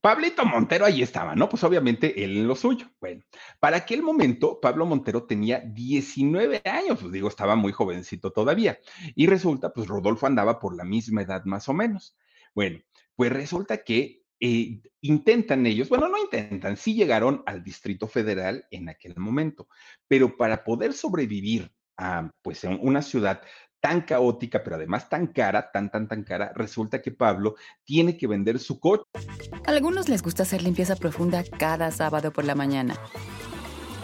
Pablito Montero ahí estaba, ¿no? Pues obviamente él en lo suyo. Bueno, para aquel momento Pablo Montero tenía 19 años, pues digo, estaba muy jovencito todavía. Y resulta, pues Rodolfo andaba por la misma edad más o menos. Bueno, pues resulta que eh, intentan ellos, bueno, no intentan, sí llegaron al Distrito Federal en aquel momento, pero para poder sobrevivir a, pues, una ciudad tan caótica, pero además tan cara, tan, tan, tan cara, resulta que Pablo tiene que vender su coche. A algunos les gusta hacer limpieza profunda cada sábado por la mañana.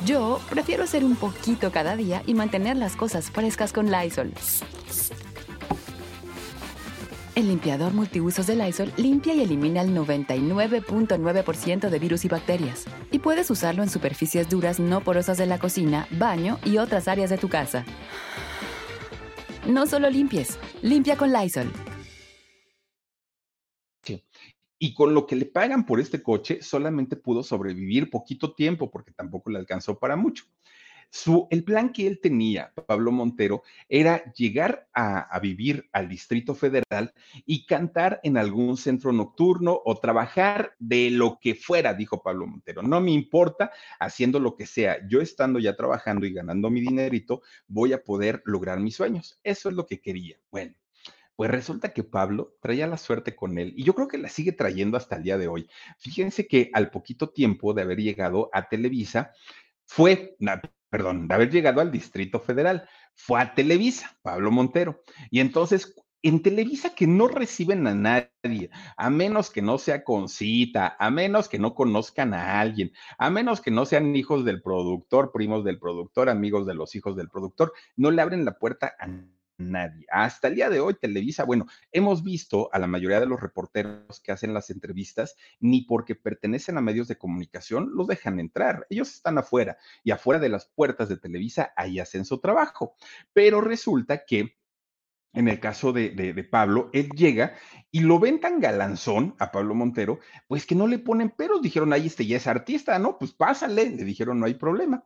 Yo prefiero hacer un poquito cada día y mantener las cosas frescas con Lysol. El limpiador multiusos de Lysol limpia y elimina el 99.9% de virus y bacterias. Y puedes usarlo en superficies duras no porosas de la cocina, baño y otras áreas de tu casa. No solo limpies, limpia con Lysol. Y con lo que le pagan por este coche, solamente pudo sobrevivir poquito tiempo porque tampoco le alcanzó para mucho. Su, el plan que él tenía, Pablo Montero, era llegar a, vivir al Distrito Federal y cantar en algún centro nocturno o trabajar de lo que fuera, dijo Pablo Montero. No me importa haciendo lo que sea. Yo estando ya trabajando y ganando mi dinerito, voy a poder lograr mis sueños. Eso es lo que quería. Bueno. Pues resulta que Pablo traía la suerte con él y yo creo que la sigue trayendo hasta el día de hoy. Fíjense que al poquito tiempo de haber llegado a Televisa, fue, perdón, de haber llegado al Distrito Federal, fue a Televisa, Pablo Montero. Y entonces en Televisa que no reciben a nadie, a menos que no sea con cita, a menos que no conozcan a alguien, a menos que no sean hijos del productor, primos del productor, amigos de los hijos del productor, no le abren la puerta a nadie. Hasta el día de hoy, Televisa, bueno, hemos visto a la mayoría de los reporteros que hacen las entrevistas, ni porque pertenecen a medios de comunicación, los dejan entrar. Ellos están afuera y afuera de las puertas de Televisa, ahí hacen su trabajo. Pero resulta que en el caso de, de, Pablo, él llega y lo ven tan galanzón a Pablo Montero, pues que no le ponen peros. Dijeron, ahí este ya es artista, ¿no? Pues pásale. Le dijeron, no hay problema.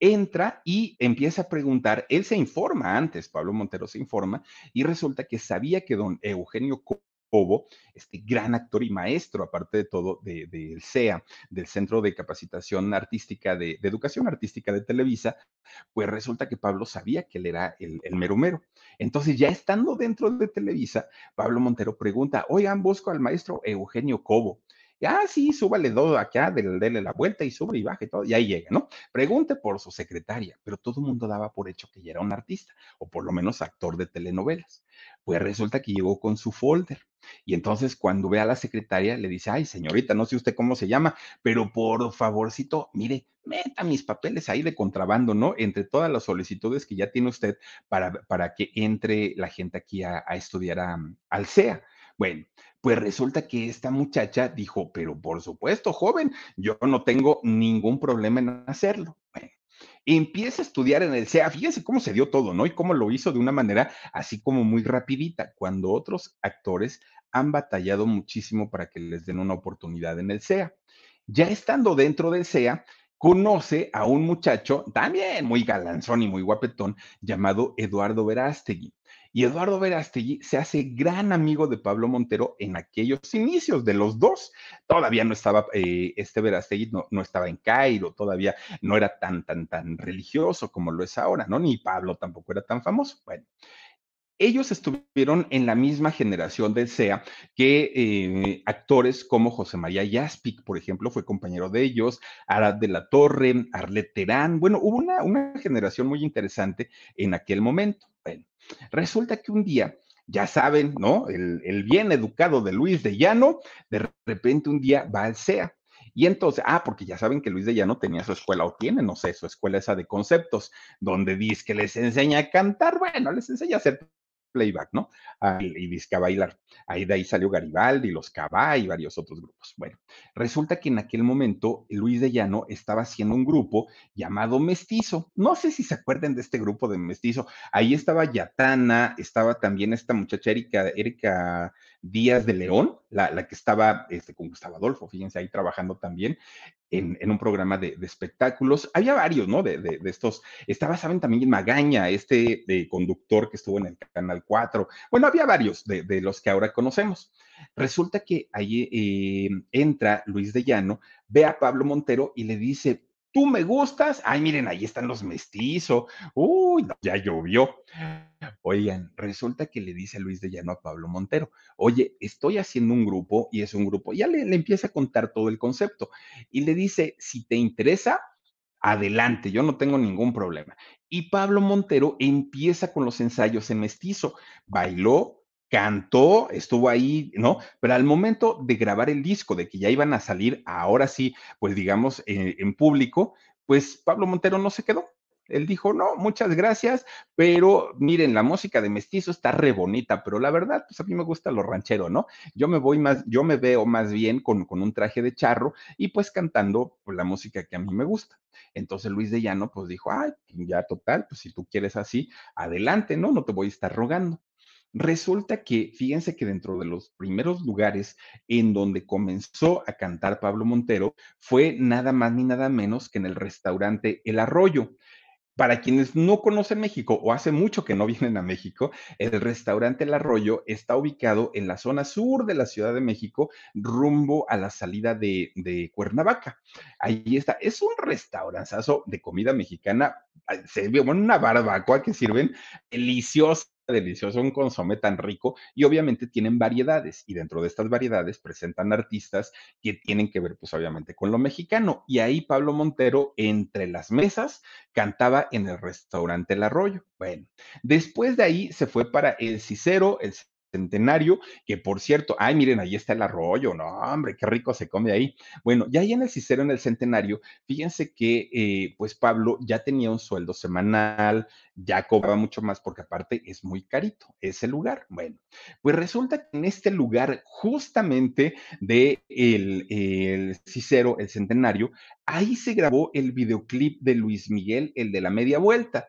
Entra y empieza a preguntar. Él se informa antes, Pablo Montero se informa, y resulta que sabía que don Eugenio Cobo, este gran actor y maestro, aparte de todo, del de, CEA, del Centro de Capacitación Artística, de, de, Educación Artística de Televisa, pues resulta que Pablo sabía que él era el, el mero mero. Entonces, ya estando dentro de Televisa, Pablo Montero pregunta, oigan, busco al maestro Eugenio Cobo. Ah, sí, súbale dos acá, dele, la vuelta y sube y baja y todo, y ahí llega, ¿no? Pregunte por su secretaria, pero todo el mundo daba por hecho que ya era un artista, o por lo menos actor de telenovelas. Pues resulta que llegó con su folder. Y entonces cuando ve a la secretaria, le dice, ay, señorita, no sé usted cómo se llama, pero por favorcito, mire, meta mis papeles ahí de contrabando, ¿no? Entre todas las solicitudes que ya tiene usted para, para que entre la gente aquí a, a estudiar a, al CEA. Bueno, pues resulta que esta muchacha dijo, pero por supuesto, joven, yo no tengo ningún problema en hacerlo. Bueno, empieza a estudiar en el CEA. Fíjense cómo se dio todo, ¿no? Y cómo lo hizo de una manera así como muy rapidita, cuando otros actores han batallado muchísimo para que les den una oportunidad en el CEA. Ya estando dentro del CEA, conoce a un muchacho también muy galanzón y muy guapetón llamado Eduardo Verástegui. Y Eduardo Verástegui se hace gran amigo de Pablo Montero en aquellos inicios de los dos. Todavía no estaba, eh, este Verástegui no, no, estaba en Cairo, todavía no era tan, tan, tan religioso como lo es ahora, ¿no? Ni Pablo tampoco era tan famoso. Bueno, ellos estuvieron en la misma generación del CEA que eh, actores como José María Yaspic, por ejemplo, fue compañero de ellos, Arad de la Torre, Arlet Terán. Bueno, hubo una, una generación muy interesante en aquel momento. Bueno, resulta que un día ya saben, ¿no? El, el, bien educado de Luis de Llano, de repente un día va al CEA. Y entonces, ah, porque ya saben que Luis de Llano tenía su escuela, o tiene, no sé, su escuela esa de conceptos, donde dice que les enseña a cantar, bueno, les enseña a hacer playback, ¿no? Ah, y disque a bailar. Ahí de ahí salió Garibaldi, los Cabá y varios otros grupos. Bueno, resulta que en aquel momento Luis de Llano estaba haciendo un grupo llamado Mestizo. No sé si se acuerdan de este grupo de Mestizo. Ahí estaba Yatana, estaba también esta muchacha Erika, Erika Díaz de León, la, la que estaba este, con Gustavo Adolfo, fíjense ahí trabajando también en, un programa de, espectáculos. Había varios, ¿no? De, de, de, estos. Estaba, saben, también Magaña, este conductor que estuvo en el Canal 4. Bueno, había varios de, los que ahora conocemos. Resulta que ahí eh, entra Luis de Llano, ve a Pablo Montero y le dice, tú me gustas. Ay, miren, ahí están los mestizos. Uy, ya llovió. Oigan, resulta que le dice Luis de Llano a Pablo Montero, oye, estoy haciendo un grupo y es un grupo. Ya le, le empieza a contar todo el concepto y le dice, si te interesa, adelante, yo no tengo ningún problema. Y Pablo Montero empieza con los ensayos en mestizo. Bailó, cantó, estuvo ahí, ¿no? Pero al momento de grabar el disco, de que ya iban a salir, ahora sí, pues digamos, eh, en público, pues Pablo Montero no se quedó. Él dijo, no, muchas gracias, pero miren, la música de mestizo está re bonita, pero la verdad, pues a mí me gusta lo ranchero, ¿no? Yo me voy más, yo me veo más bien con, con un traje de charro y pues cantando pues, la música que a mí me gusta. Entonces Luis de Llano pues dijo, ay, ya total, pues si tú quieres así, adelante, ¿no? No te voy a estar rogando. Resulta que, fíjense que dentro de los primeros lugares en donde comenzó a cantar Pablo Montero fue nada más ni nada menos que en el restaurante El Arroyo. Para quienes no conocen México o hace mucho que no vienen a México, el restaurante El Arroyo está ubicado en la zona sur de la Ciudad de México, rumbo a la salida de, de Cuernavaca. Ahí está, es un restaurantazo de comida mexicana, se ve bueno, una barbacoa que sirven deliciosa delicioso, un consomé tan rico y obviamente tienen variedades y dentro de estas variedades presentan artistas que tienen que ver pues obviamente con lo mexicano y ahí Pablo Montero entre las mesas cantaba en el restaurante El Arroyo. Bueno, después de ahí se fue para El Cicero, el Centenario, que por cierto, ay, miren, ahí está el arroyo, no, hombre, qué rico se come ahí. Bueno, ya ahí en el Cicero, en el Centenario, fíjense que eh, pues Pablo ya tenía un sueldo semanal, ya cobraba mucho más porque aparte es muy carito ese lugar. Bueno, pues resulta que en este lugar, justamente de el, el Cicero, el Centenario, ahí se grabó el videoclip de Luis Miguel, el de la media vuelta.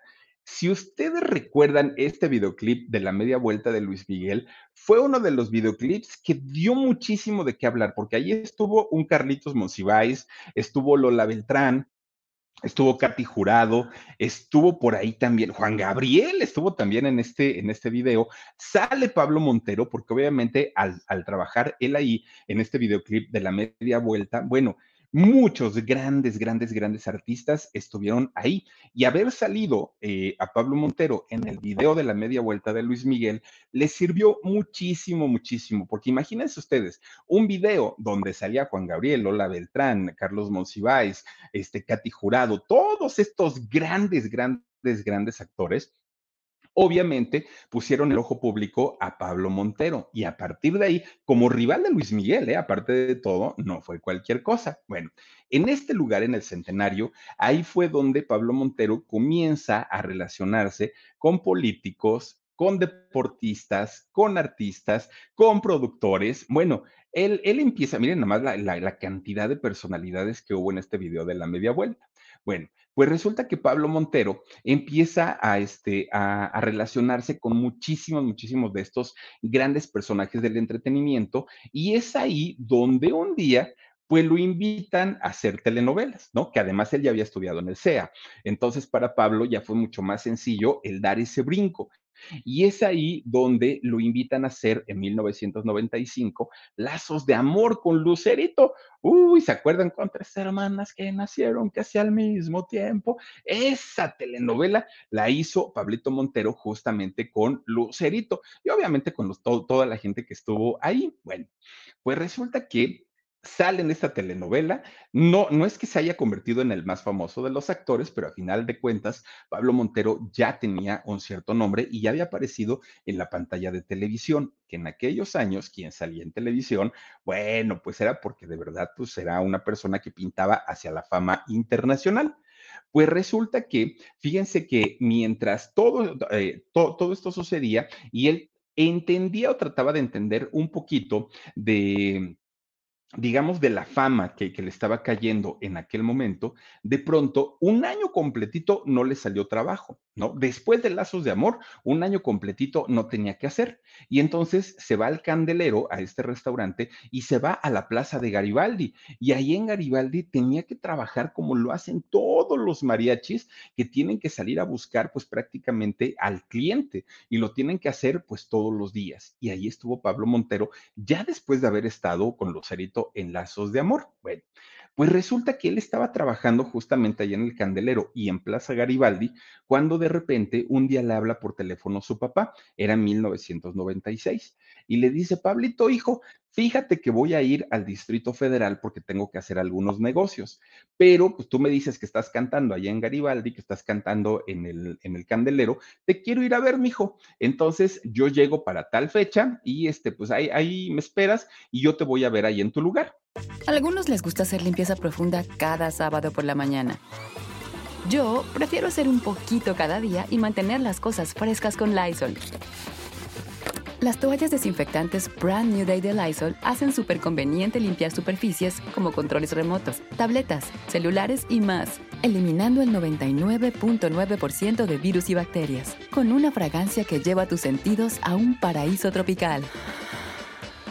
Si ustedes recuerdan este videoclip de la media vuelta de Luis Miguel, fue uno de los videoclips que dio muchísimo de qué hablar, porque ahí estuvo un Carlitos Monsiváis, estuvo Lola Beltrán, estuvo Katy Jurado, estuvo por ahí también Juan Gabriel, estuvo también en este, en este video. Sale Pablo Montero, porque obviamente al, al trabajar él ahí en este videoclip de la media vuelta, bueno, muchos grandes, grandes, grandes artistas estuvieron ahí. Y haber salido eh, a Pablo Montero en el video de la media vuelta de Luis Miguel le sirvió muchísimo, muchísimo, porque imagínense ustedes, un video donde salía Juan Gabriel, Lola Beltrán, Carlos Monsiváis, este, Katy Jurado, todos estos grandes, grandes, grandes actores obviamente pusieron el ojo público a Pablo Montero y a partir de ahí, como rival de Luis Miguel, ¿eh? aparte de todo, no fue cualquier cosa. Bueno, en este lugar, en el centenario, ahí fue donde Pablo Montero comienza a relacionarse con políticos, con deportistas, con artistas, con productores. Bueno, él, él empieza, miren nomás la, la, la cantidad de personalidades que hubo en este video de la media vuelta. Bueno, pues resulta que Pablo Montero empieza a, este, a, relacionarse con muchísimos, muchísimos de estos grandes personajes del entretenimiento y es ahí donde un día pues lo invitan a hacer telenovelas, ¿no? Que además él ya había estudiado en el CEA. Entonces para Pablo ya fue mucho más sencillo el dar ese brinco. Y es ahí donde lo invitan a hacer en 1995 Lazos de Amor con Lucerito. Uy, ¿se acuerdan con tres hermanas que nacieron casi al mismo tiempo? Esa telenovela la hizo Pablito Montero justamente con Lucerito y obviamente con toda la gente que estuvo ahí. Bueno, pues resulta que sale en esta telenovela. No, no es que se haya convertido en el más famoso de los actores, pero a final de cuentas, Pablo Montero ya tenía un cierto nombre y ya había aparecido en la pantalla de televisión, que en aquellos años, quien salía en televisión, bueno, pues era porque de verdad, pues era una persona que pintaba hacia la fama internacional. Pues resulta que, fíjense que mientras todo, eh, to, todo esto sucedía y él entendía o trataba de entender un poquito de digamos, de la fama que, le estaba cayendo en aquel momento, de pronto, un año completito no le salió trabajo, ¿no? Después de Lazos de Amor, un año completito no tenía que hacer. Y entonces se va al candelero, a este restaurante, y se va a la plaza de Garibaldi. Y ahí en Garibaldi tenía que trabajar como lo hacen todos los mariachis, que tienen que salir a buscar, pues prácticamente al cliente, y lo tienen que hacer, pues todos los días. Y ahí estuvo Pablo Montero, ya después de haber estado con Lucerito en Lazos de Amor. Bueno, pues resulta que él estaba trabajando justamente allá en el Candelero y en Plaza Garibaldi, cuando de repente un día le habla por teléfono su papá, era 1996, y le dice, Pablito, hijo, fíjate que voy a ir al Distrito Federal porque tengo que hacer algunos negocios, pero pues tú me dices que estás cantando allá en Garibaldi, que estás cantando en el, en el Candelero, te quiero ir a ver, mijo. Entonces yo llego para tal fecha y este, pues ahí, ahí me esperas y yo te voy a ver ahí en tu lugar. A algunos les gusta hacer limpieza profunda cada sábado por la mañana. Yo prefiero hacer un poquito cada día y mantener las cosas frescas con Lysol. Las toallas desinfectantes Brand New Day de Lysol hacen súper conveniente limpiar superficies como controles remotos, tabletas, celulares y más, eliminando el 99.9% de virus y bacterias, con una fragancia que lleva tus sentidos a un paraíso tropical.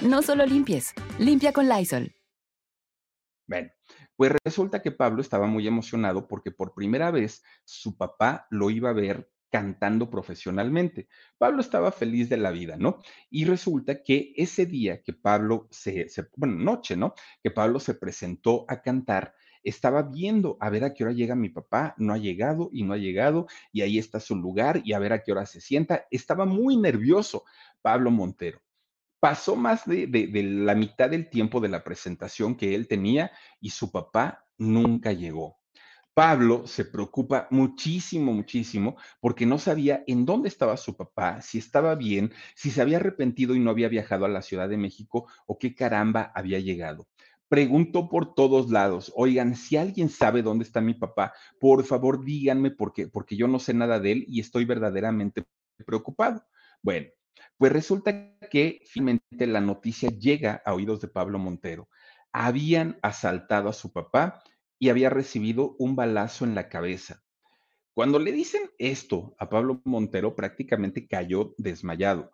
No solo limpies, limpia con Lysol. Bueno, pues resulta que Pablo estaba muy emocionado porque por primera vez su papá lo iba a ver cantando profesionalmente. Pablo estaba feliz de la vida, ¿no? Y resulta que ese día que Pablo se, bueno, noche, ¿no? Que Pablo se presentó a cantar, estaba viendo a ver a qué hora llega mi papá, no ha llegado y no ha llegado, y ahí está su lugar y a ver a qué hora se sienta. Estaba muy nervioso Pablo Montero pasó más de, de, la mitad del tiempo de la presentación que él tenía y su papá nunca llegó. Pablo se preocupa muchísimo, muchísimo, porque no sabía en dónde estaba su papá, si estaba bien, si se había arrepentido y no había viajado a la Ciudad de México o qué caramba había llegado. Preguntó por todos lados, oigan, si alguien sabe dónde está mi papá, por favor díganme porque, porque yo no sé nada de él y estoy verdaderamente preocupado. Bueno, pues resulta que finalmente la noticia llega a oídos de Pablo Montero. Habían asaltado a su papá y había recibido un balazo en la cabeza. Cuando le dicen esto a Pablo Montero, prácticamente cayó desmayado.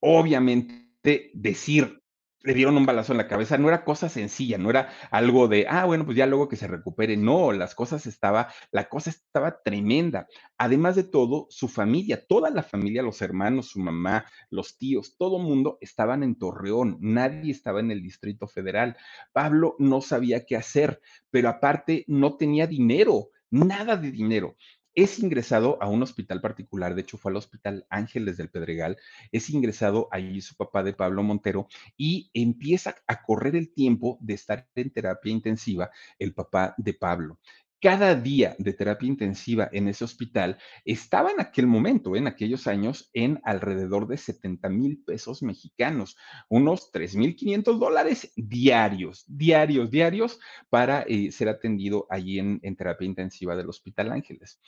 Obviamente, decir le dieron un balazo en la cabeza, no era cosa sencilla, no era algo de, ah, bueno, pues ya luego que se recupere, no, las cosas estaba, la cosa estaba tremenda. Además de todo, su familia, toda la familia, los hermanos, su mamá, los tíos, todo mundo estaban en Torreón, nadie estaba en el Distrito Federal. Pablo no sabía qué hacer, pero aparte no tenía dinero, nada de dinero es ingresado a un hospital particular, de hecho fue al Hospital Ángeles del Pedregal, es ingresado ahí su papá de Pablo Montero y empieza a correr el tiempo de estar en terapia intensiva el papá de Pablo cada día de terapia intensiva en ese hospital estaba en aquel momento, en aquellos años, en alrededor de 70 mil pesos mexicanos, unos 3 mil 500 dólares diarios, diarios, diarios para eh, ser atendido allí en terapia intensiva del Hospital Ángeles.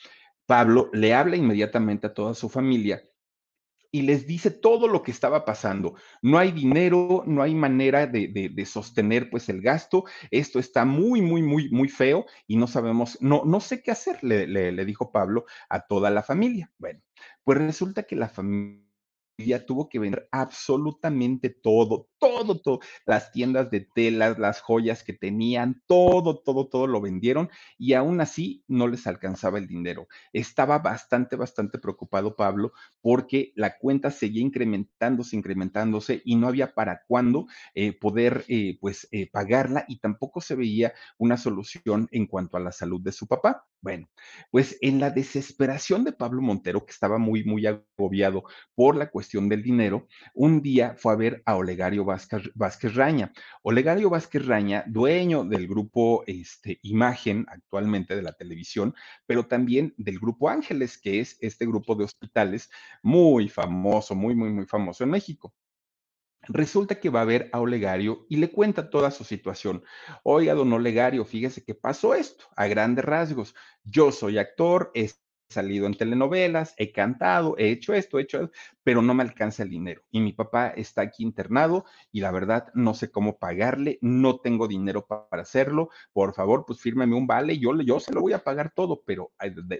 Pablo le habla inmediatamente a toda su familia y les dice todo lo que estaba pasando. No hay dinero, no hay manera de, sostener pues el gasto. Esto está muy, muy, muy, muy feo y no sabemos, no, no sé qué hacer, le, le dijo Pablo a toda la familia. Bueno, pues resulta que la familia ya tuvo que vender absolutamente todo, todo, todo, las tiendas de telas, las joyas que tenían, todo, todo, todo lo vendieron y aún así no les alcanzaba el dinero. Estaba bastante, bastante preocupado Pablo porque la cuenta seguía incrementándose, incrementándose y no había para cuándo eh, poder eh, pues eh, pagarla y tampoco se veía una solución en cuanto a la salud de su papá. Bueno, pues en la desesperación de Pablo Montero, que estaba muy, muy agobiado por la cuestión del dinero, un día fue a ver a Olegario Vázquez, Raña. Olegario Vázquez Raña, dueño del grupo este, Imagen actualmente de la televisión, pero también del grupo Ángeles, que es este grupo de hospitales muy famoso, muy, muy, muy famoso en México. Resulta que va a ver a Olegario y le cuenta toda su situación. Oiga, don Olegario, fíjese que pasó esto a grandes rasgos. Yo soy actor, he salido en telenovelas, he cantado, he hecho esto, he hecho pero no me alcanza el dinero. Y mi papá está aquí internado y la verdad no sé cómo pagarle, no tengo dinero para hacerlo. Por favor, pues fírmeme un vale, yo, yo se lo voy a pagar todo, pero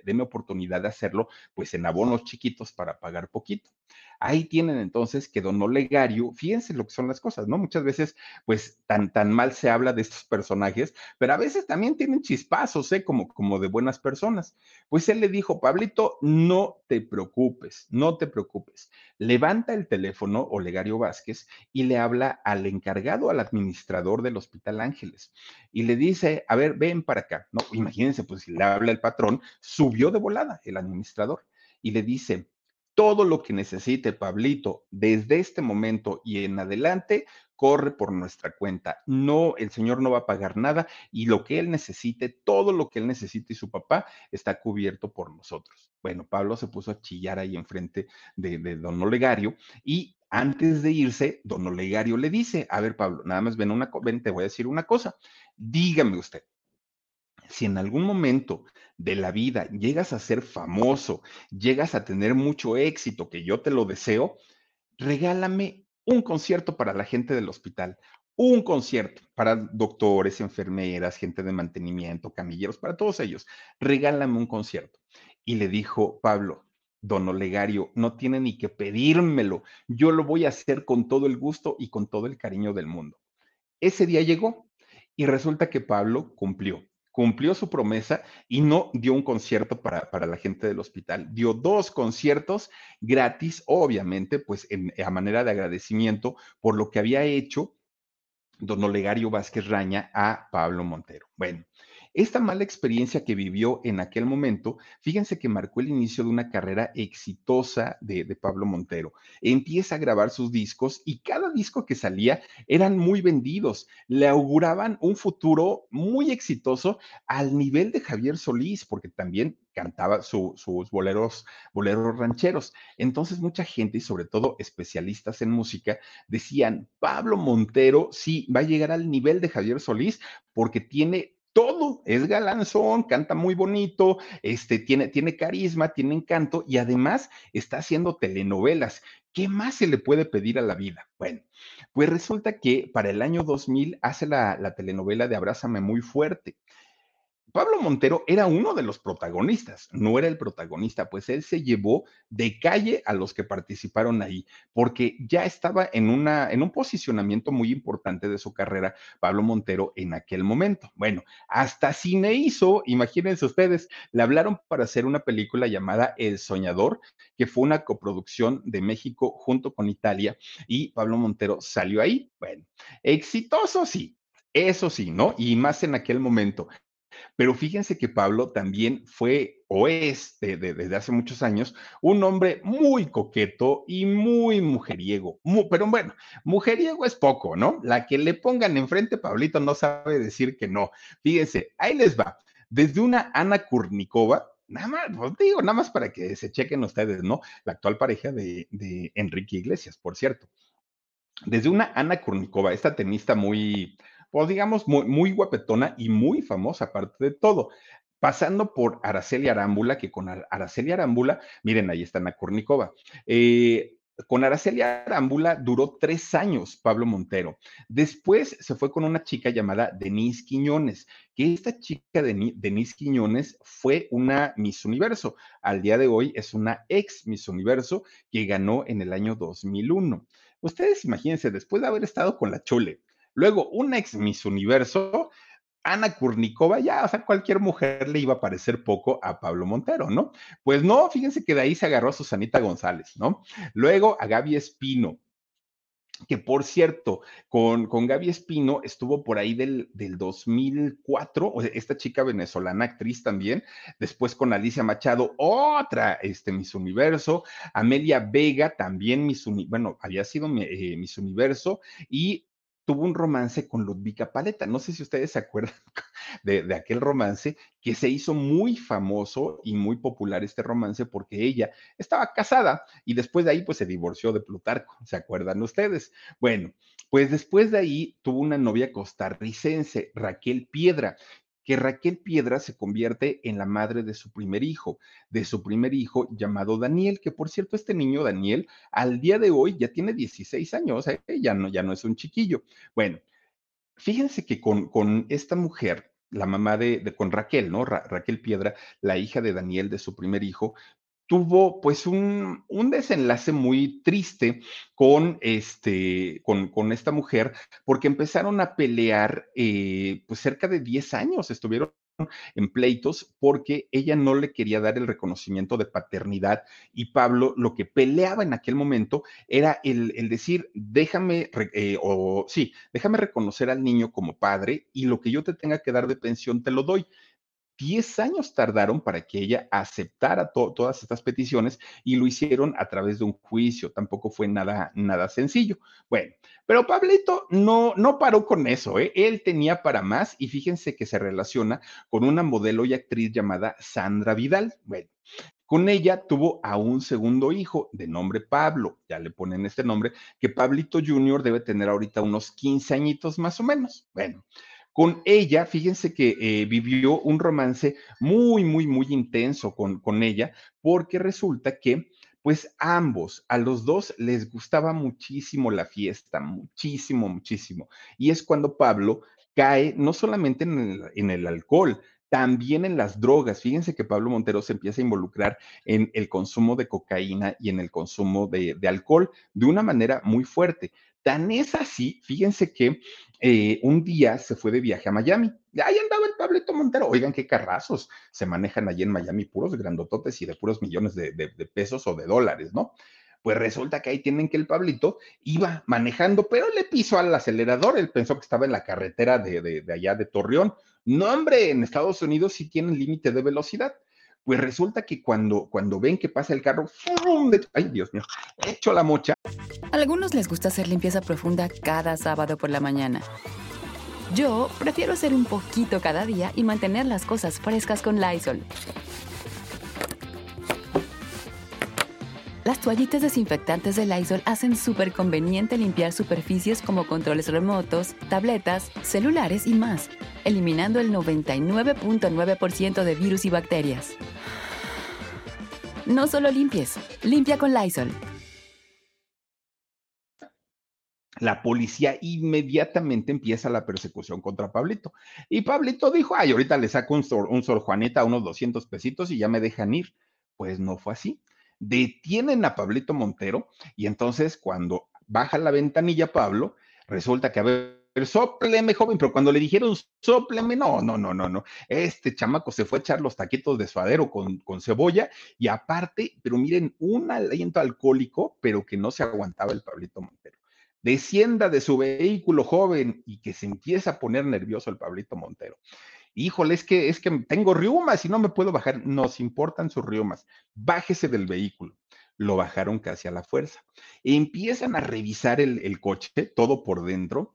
déme oportunidad de hacerlo pues en abonos chiquitos para pagar poquito. Ahí tienen entonces que don Olegario, fíjense lo que son las cosas, ¿no? Muchas veces, pues, tan, tan mal se habla de estos personajes, pero a veces también tienen chispazos, ¿eh? Como, como de buenas personas. Pues él le dijo, Pablito, no te preocupes, no te preocupes. Levanta el teléfono, Olegario Vázquez, y le habla al encargado, al administrador del Hospital Ángeles, y le dice, a ver, ven para acá. No, imagínense, pues si le habla el patrón, subió de volada el administrador y le dice, todo lo que necesite Pablito desde este momento y en adelante corre por nuestra cuenta. No, el señor no va a pagar nada y lo que él necesite, todo lo que él necesite y su papá está cubierto por nosotros. Bueno, Pablo se puso a chillar ahí enfrente de, don Olegario y antes de irse, don Olegario le dice, a ver Pablo, nada más ven una, ven, te voy a decir una cosa, dígame usted, si en algún momento de la vida llegas a ser famoso, llegas a tener mucho éxito, que yo te lo deseo, regálame un concierto para la gente del hospital, un concierto para doctores, enfermeras, gente de mantenimiento, camilleros, para todos ellos. Regálame un concierto. Y le dijo Pablo, don Olegario, no tiene ni que pedírmelo, yo lo voy a hacer con todo el gusto y con todo el cariño del mundo. Ese día llegó y resulta que Pablo cumplió cumplió su promesa y no dio un concierto para, la gente del hospital. Dio dos conciertos gratis, obviamente, pues a manera de agradecimiento por lo que había hecho don Olegario Vázquez Raña a Pablo Montero. Bueno, Esta mala experiencia que vivió en aquel momento, fíjense que marcó el inicio de una carrera exitosa de, Pablo Montero. Empieza a grabar sus discos y cada disco que salía eran muy vendidos. Le auguraban un futuro muy exitoso al nivel de Javier Solís, porque también cantaba su, sus boleros, boleros rancheros. Entonces mucha gente y sobre todo especialistas en música decían, Pablo Montero sí va a llegar al nivel de Javier Solís porque tiene todo, es galanzón, canta muy bonito, este, tiene, tiene carisma, tiene encanto y además está haciendo telenovelas. ¿Qué más se le puede pedir a la vida? Bueno, pues resulta que para el año 2000 hace la, la telenovela de Abrázame muy fuerte. Pablo Montero era uno de los protagonistas, no era el protagonista, pues él se llevó de calle a los que participaron ahí, porque ya estaba en, una, en un posicionamiento muy importante de su carrera, Pablo Montero, en aquel momento. Bueno, hasta cine hizo, imagínense ustedes, le hablaron para hacer una película llamada El Soñador, que fue una coproducción de México junto con Italia, y Pablo Montero salió ahí. Bueno, exitoso, sí. Eso sí, ¿no? Y más en aquel momento. Pero fíjense que Pablo también fue o es desde hace muchos años un hombre muy coqueto y muy mujeriego. pero bueno, mujeriego es poco, ¿no? La que le pongan enfrente, Pablito no sabe decir que no. Fíjense, ahí les va. Desde una Ana Kurnikova, nada más, pues digo, nada más para que se chequen ustedes, ¿no? La actual pareja de, de Enrique Iglesias, por cierto. Desde una Ana Kurnikova, esta tenista muy, pues digamos, muy, guapetona y muy famosa, aparte de todo pasando por Araceli Arámbula, que con Araceli Arámbula, miren, ahí está Ana Kurnikova. Eh, con Araceli Arámbula duró tres años Pablo Montero. Después se fue con una chica llamada Denise Quiñones, que esta chica de Denise Quiñones fue una Miss Universo. Al día de hoy es una ex Miss Universo que ganó en el año 2001. Ustedes imagínense, después de haber estado con la Chole, Luego, una ex Miss Universo, Ana Kurnikova, ya, o sea, cualquier mujer le iba a parecer poco a Pablo Montero, ¿no? Pues no, fíjense que de ahí se agarró a Susanita González, ¿no? Luego a Gaby Espino, que por cierto, con, con Gaby Espino estuvo por ahí del, del 2004, o sea, esta chica venezolana, actriz también, después con Alicia Machado, otra este, Miss Universo, Amelia Vega, también Miss Universo, bueno, había sido eh, Miss Universo, y tuvo un romance con Ludvika Paleta. No sé si ustedes se acuerdan de, de, aquel romance que se hizo muy famoso y muy popular este romance porque ella estaba casada y después de ahí pues se divorció de Plutarco. ¿Se acuerdan ustedes? Bueno, pues después de ahí tuvo una novia costarricense, Raquel Piedra, que Raquel Piedra se convierte en la madre de su primer hijo, de su primer hijo llamado Daniel, que por cierto este niño Daniel al día de hoy ya tiene 16 años, ¿eh? ya, no, ya no es un chiquillo. Bueno, fíjense que con, con esta mujer, la mamá de, de con Raquel, ¿no? Raquel Piedra, la hija de Daniel, de su primer hijo, tuvo pues un, un, desenlace muy triste con, este, con, con, esta mujer, porque empezaron a pelear eh, pues cerca de 10 años, estuvieron en pleitos porque ella no le quería dar el reconocimiento de paternidad y Pablo lo que peleaba en aquel momento era el, el decir, déjame, eh, o sí, déjame reconocer al niño como padre y lo que yo te tenga que dar de pensión te lo doy. 10 años tardaron para que ella aceptara todas estas peticiones y lo hicieron a través de un juicio. Tampoco fue nada, nada sencillo. Bueno, pero Pablito no, no paró con eso. ¿eh? Él tenía para más y fíjense que se relaciona con una modelo y actriz llamada Sandra Vidal. Bueno, con ella tuvo a un segundo hijo de nombre Pablo, ya le ponen este nombre, que Pablito Jr. debe tener ahorita unos 15 añitos más o menos. Bueno, con ella, fíjense que eh, vivió un romance muy, muy, muy intenso con, con ella, porque resulta que pues ambos, a los dos les gustaba muchísimo la fiesta, muchísimo, muchísimo. Y es cuando Pablo cae no solamente en el, alcohol, también en las drogas. Fíjense que Pablo Montero se empieza a involucrar en el consumo de cocaína y en el consumo de alcohol de una manera muy fuerte. Tan es así, fíjense que eh, un día se fue de viaje a Miami. Ahí andaba el Pablito Montero. Oigan, qué carrazos se manejan allí en Miami, puros grandototes y de puros millones de, pesos o de dólares, ¿no? Pues resulta que ahí tienen que el Pablito iba manejando, pero le pisó al acelerador. Él pensó que estaba en la carretera de, de allá de Torreón. No, hombre, en Estados Unidos sí tienen límite de velocidad. Pues resulta que cuando, cuando ven que pasa el carro, ay Dios mío, hecho la mocha. A algunos les gusta hacer limpieza profunda cada sábado por la mañana. Yo prefiero hacer un poquito cada día y mantener las cosas frescas con Lysol. Las toallitas desinfectantes de Lysol hacen súper conveniente limpiar superficies como controles remotos, tabletas, celulares y más, eliminando el 99.9% de virus y bacterias. No solo limpies, limpia con Lysol. La policía inmediatamente empieza la persecución contra Pablito. Y Pablito dijo, ay, ahorita le saco un Sor, un Sor Juanita, unos 200 pesitos y ya me dejan ir. Pues no fue así. Detienen a Pablito Montero y entonces cuando baja la ventanilla Pablo, resulta que a ver sopleme, joven, pero cuando le dijeron sopleme, no, no, no, no, no. Este chamaco se fue a echar los taquitos de suadero con, con cebolla y aparte, pero miren, un aliento alcohólico, pero que no se aguantaba el Pablito Montero. Descienda de su vehículo, joven, y que se empieza a poner nervioso el Pablito Montero. Híjole, es que, es que tengo riumas y no me puedo bajar. Nos importan sus riumas. Bájese del vehículo lo bajaron casi a la fuerza. Empiezan a revisar el, coche, todo por dentro,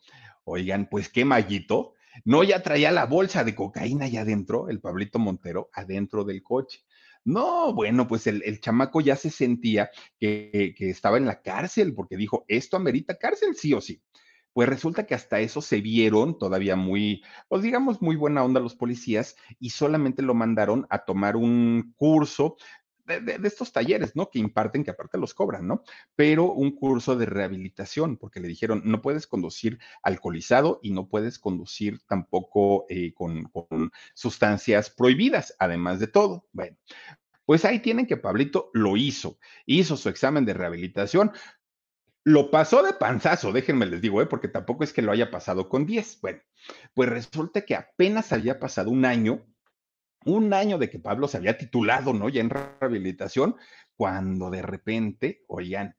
Oigan, pues qué mallito. No, ya traía la bolsa de cocaína allá adentro, el Pablito Montero, adentro del coche. No, bueno, pues el, chamaco ya se sentía que, que, estaba en la cárcel porque dijo, esto amerita cárcel, sí o sí. Pues resulta que hasta eso se vieron todavía muy, pues digamos, muy buena onda los policías y solamente lo mandaron a tomar un curso de, estos talleres, ¿no? Que imparten, que aparte los cobran, ¿no? Pero un curso de rehabilitación, porque le dijeron, no puedes conducir alcoholizado y no puedes conducir tampoco eh, con, con sustancias prohibidas, además de todo. Bueno, pues ahí tienen que Pablito lo hizo, hizo su examen de rehabilitación, lo pasó de panzazo, déjenme les digo, ¿eh? porque tampoco es que lo haya pasado con 10. Bueno, pues resulta que apenas había pasado un año un año de que Pablo se había titulado, ¿no? Ya en rehabilitación, cuando de repente, oigan,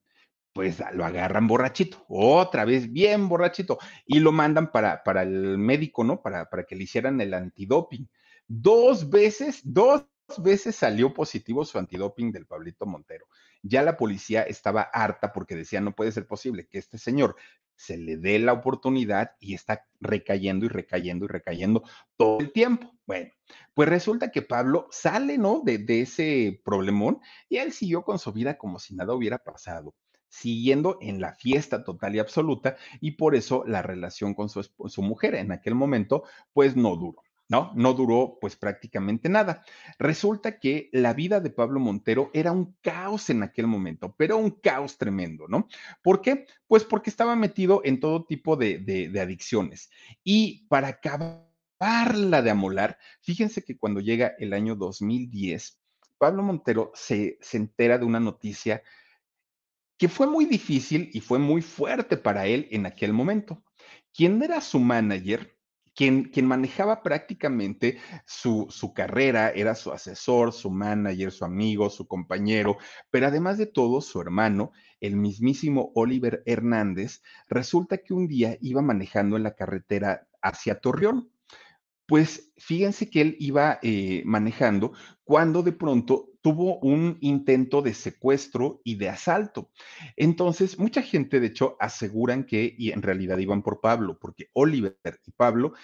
pues lo agarran borrachito, otra vez bien borrachito, y lo mandan para, para el médico, ¿no? Para, para que le hicieran el antidoping. Dos veces, dos veces salió positivo su antidoping del Pablito Montero. Ya la policía estaba harta porque decía, no puede ser posible que este señor se le dé la oportunidad y está recayendo y recayendo y recayendo todo el tiempo. Bueno, pues resulta que Pablo sale, ¿no? De, ese problemón y él siguió con su vida como si nada hubiera pasado siguiendo en la fiesta total y absoluta y por eso la relación con su, su mujer en aquel momento pues no duró. ¿No? No duró pues prácticamente nada. Resulta que la vida de Pablo Montero era un caos en aquel momento, pero un caos tremendo, ¿no? ¿Por qué? Pues porque estaba metido en todo tipo de, de, adicciones. Y para acabarla de amolar, fíjense que cuando llega el año 2010, Pablo Montero se, se entera de una noticia que fue muy difícil y fue muy fuerte para él en aquel momento. ¿Quién era su manager? Quien, manejaba prácticamente su, su, carrera, era su asesor, su manager, su amigo, su compañero, pero además de todo, su hermano, el mismísimo Oliver Hernández, resulta que un día iba manejando en la carretera hacia Torreón. Pues fíjense que él iba eh, manejando cuando de pronto tuvo un intento de secuestro y de asalto. Entonces, mucha gente, de hecho, aseguran que y en realidad iban por Pablo, porque Oliver y Pablo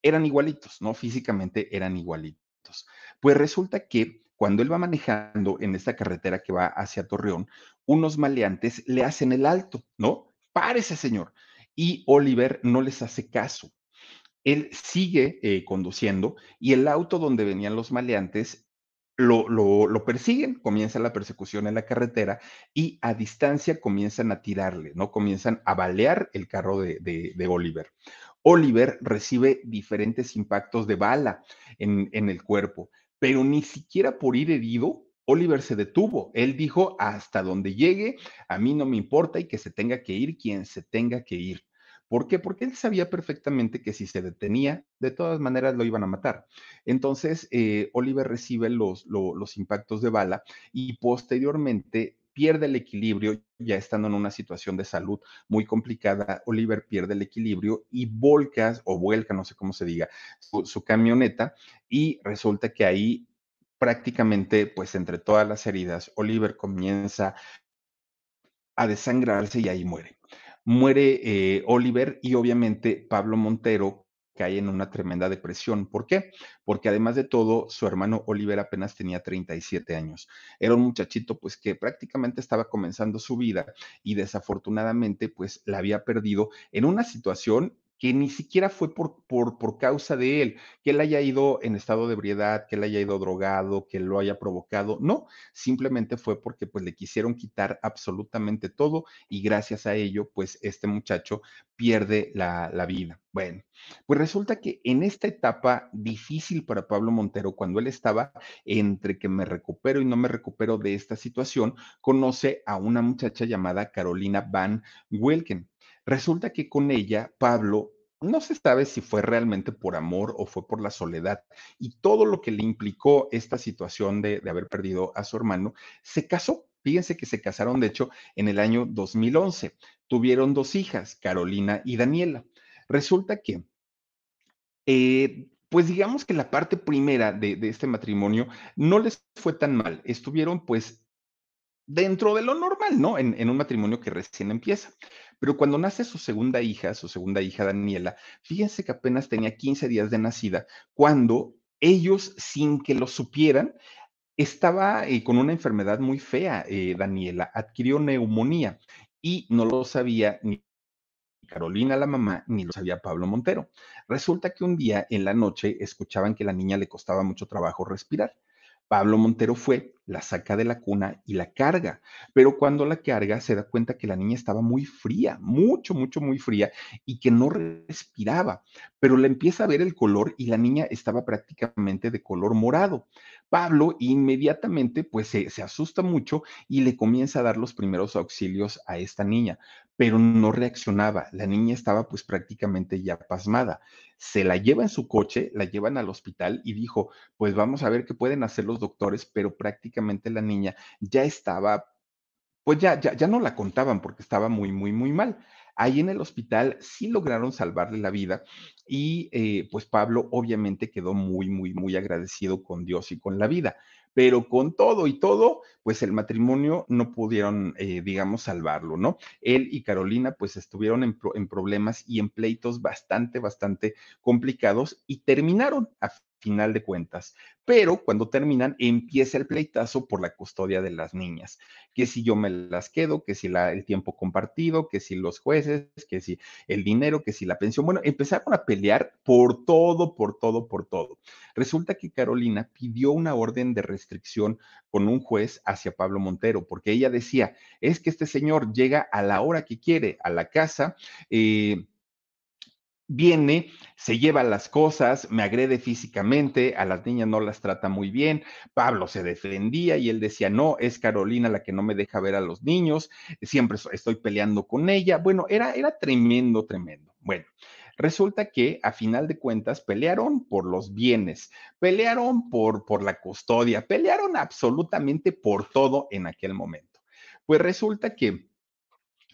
eran igualitos, ¿no? Físicamente eran igualitos. Pues resulta que cuando él va manejando en esta carretera que va hacia Torreón, unos maleantes le hacen el alto, ¿no? Párese, señor. Y Oliver no les hace caso él sigue eh, conduciendo y el auto donde venían los maleantes lo, lo, persiguen, comienza la persecución en la carretera y a distancia comienzan a tirarle, ¿no? Comienzan a balear el carro de, de, Oliver. Oliver recibe diferentes impactos de bala en, en el cuerpo, pero ni siquiera por ir herido Oliver se detuvo. Él dijo, hasta donde llegue, a mí no me importa y que se tenga que ir quien se tenga que ir. ¿Por qué? Porque él sabía perfectamente que si se detenía, de todas maneras lo iban a matar. Entonces, eh, Oliver recibe los, impactos de bala y posteriormente pierde el equilibrio, ya estando en una situación de salud muy complicada, Oliver pierde el equilibrio y volca o vuelca, no sé cómo se diga, su, su camioneta y resulta que ahí prácticamente, pues entre todas las heridas, Oliver comienza a desangrarse y ahí muere. Muere eh, Oliver y obviamente Pablo Montero cae en una tremenda depresión. ¿Por qué? Porque además de todo, su hermano Oliver apenas tenía 37 años. Era un muchachito pues que prácticamente estaba comenzando su vida y desafortunadamente pues la había perdido en una situación que ni siquiera fue por, por, por, causa de él, que él haya ido en estado de ebriedad, que él haya ido drogado, que lo haya provocado. No, simplemente fue porque pues le quisieron quitar absolutamente todo y gracias a ello pues este muchacho pierde la, la vida. Bueno, pues resulta que en esta etapa difícil para Pablo Montero, cuando él estaba entre que me recupero y no me recupero de esta situación, conoce a una muchacha llamada Carolina Van Wilken Resulta que con ella, Pablo, no se sabe si fue realmente por amor o fue por la soledad y todo lo que le implicó esta situación de, de haber perdido a su hermano, se casó. Fíjense que se casaron, de hecho, en el año 2011. Tuvieron dos hijas, Carolina y Daniela. Resulta que, eh, pues digamos que la parte primera de, de, este matrimonio no les fue tan mal. Estuvieron pues dentro de lo normal, ¿no? En, en un matrimonio que recién empieza. Pero cuando nace su segunda hija, su segunda hija Daniela, fíjense que apenas tenía 15 días de nacida, cuando ellos, sin que lo supieran, estaba eh, con una enfermedad muy fea, eh, Daniela, adquirió neumonía y no lo sabía ni Carolina, la mamá, ni lo sabía Pablo Montero. Resulta que un día en la noche escuchaban que la niña le costaba mucho trabajo respirar. Pablo Montero fue, la saca de la cuna y la carga, pero cuando la carga se da cuenta que la niña estaba muy fría, mucho, mucho, muy fría y que no respiraba, pero le empieza a ver el color y la niña estaba prácticamente de color morado. Pablo inmediatamente pues se, se asusta mucho y le comienza a dar los primeros auxilios a esta niña, pero no reaccionaba. La niña estaba pues prácticamente ya pasmada. Se la lleva en su coche, la llevan al hospital y dijo, pues vamos a ver qué pueden hacer los doctores, pero prácticamente la niña ya estaba, pues ya, ya, ya no la contaban porque estaba muy, muy, muy mal. Ahí en el hospital sí lograron salvarle la vida y eh, pues Pablo obviamente quedó muy, muy, muy agradecido con Dios y con la vida pero con todo y todo, pues el matrimonio no pudieron, eh, digamos, salvarlo, ¿no? Él y Carolina, pues estuvieron en, en, problemas y en pleitos bastante, bastante complicados y terminaron final de cuentas. Pero cuando terminan, empieza el pleitazo por la custodia de las niñas. Que si yo me las quedo, que si la, el tiempo compartido, que si los jueces, que si el dinero, que si la pensión. Bueno, empezaron a pelear por todo, por todo, por todo. Resulta que Carolina pidió una orden de restricción con un juez hacia Pablo Montero, porque ella decía, es que este señor llega a la hora que quiere a la casa. Eh, viene, se lleva las cosas, me agrede físicamente, a las niñas no las trata muy bien. Pablo se defendía y él decía, no, es Carolina la que no me deja ver a los niños, siempre estoy peleando con ella. Bueno, era, era tremendo, tremendo. Bueno. Resulta que a final de cuentas pelearon por los bienes, pelearon por, por la custodia, pelearon absolutamente por todo en aquel momento. Pues resulta que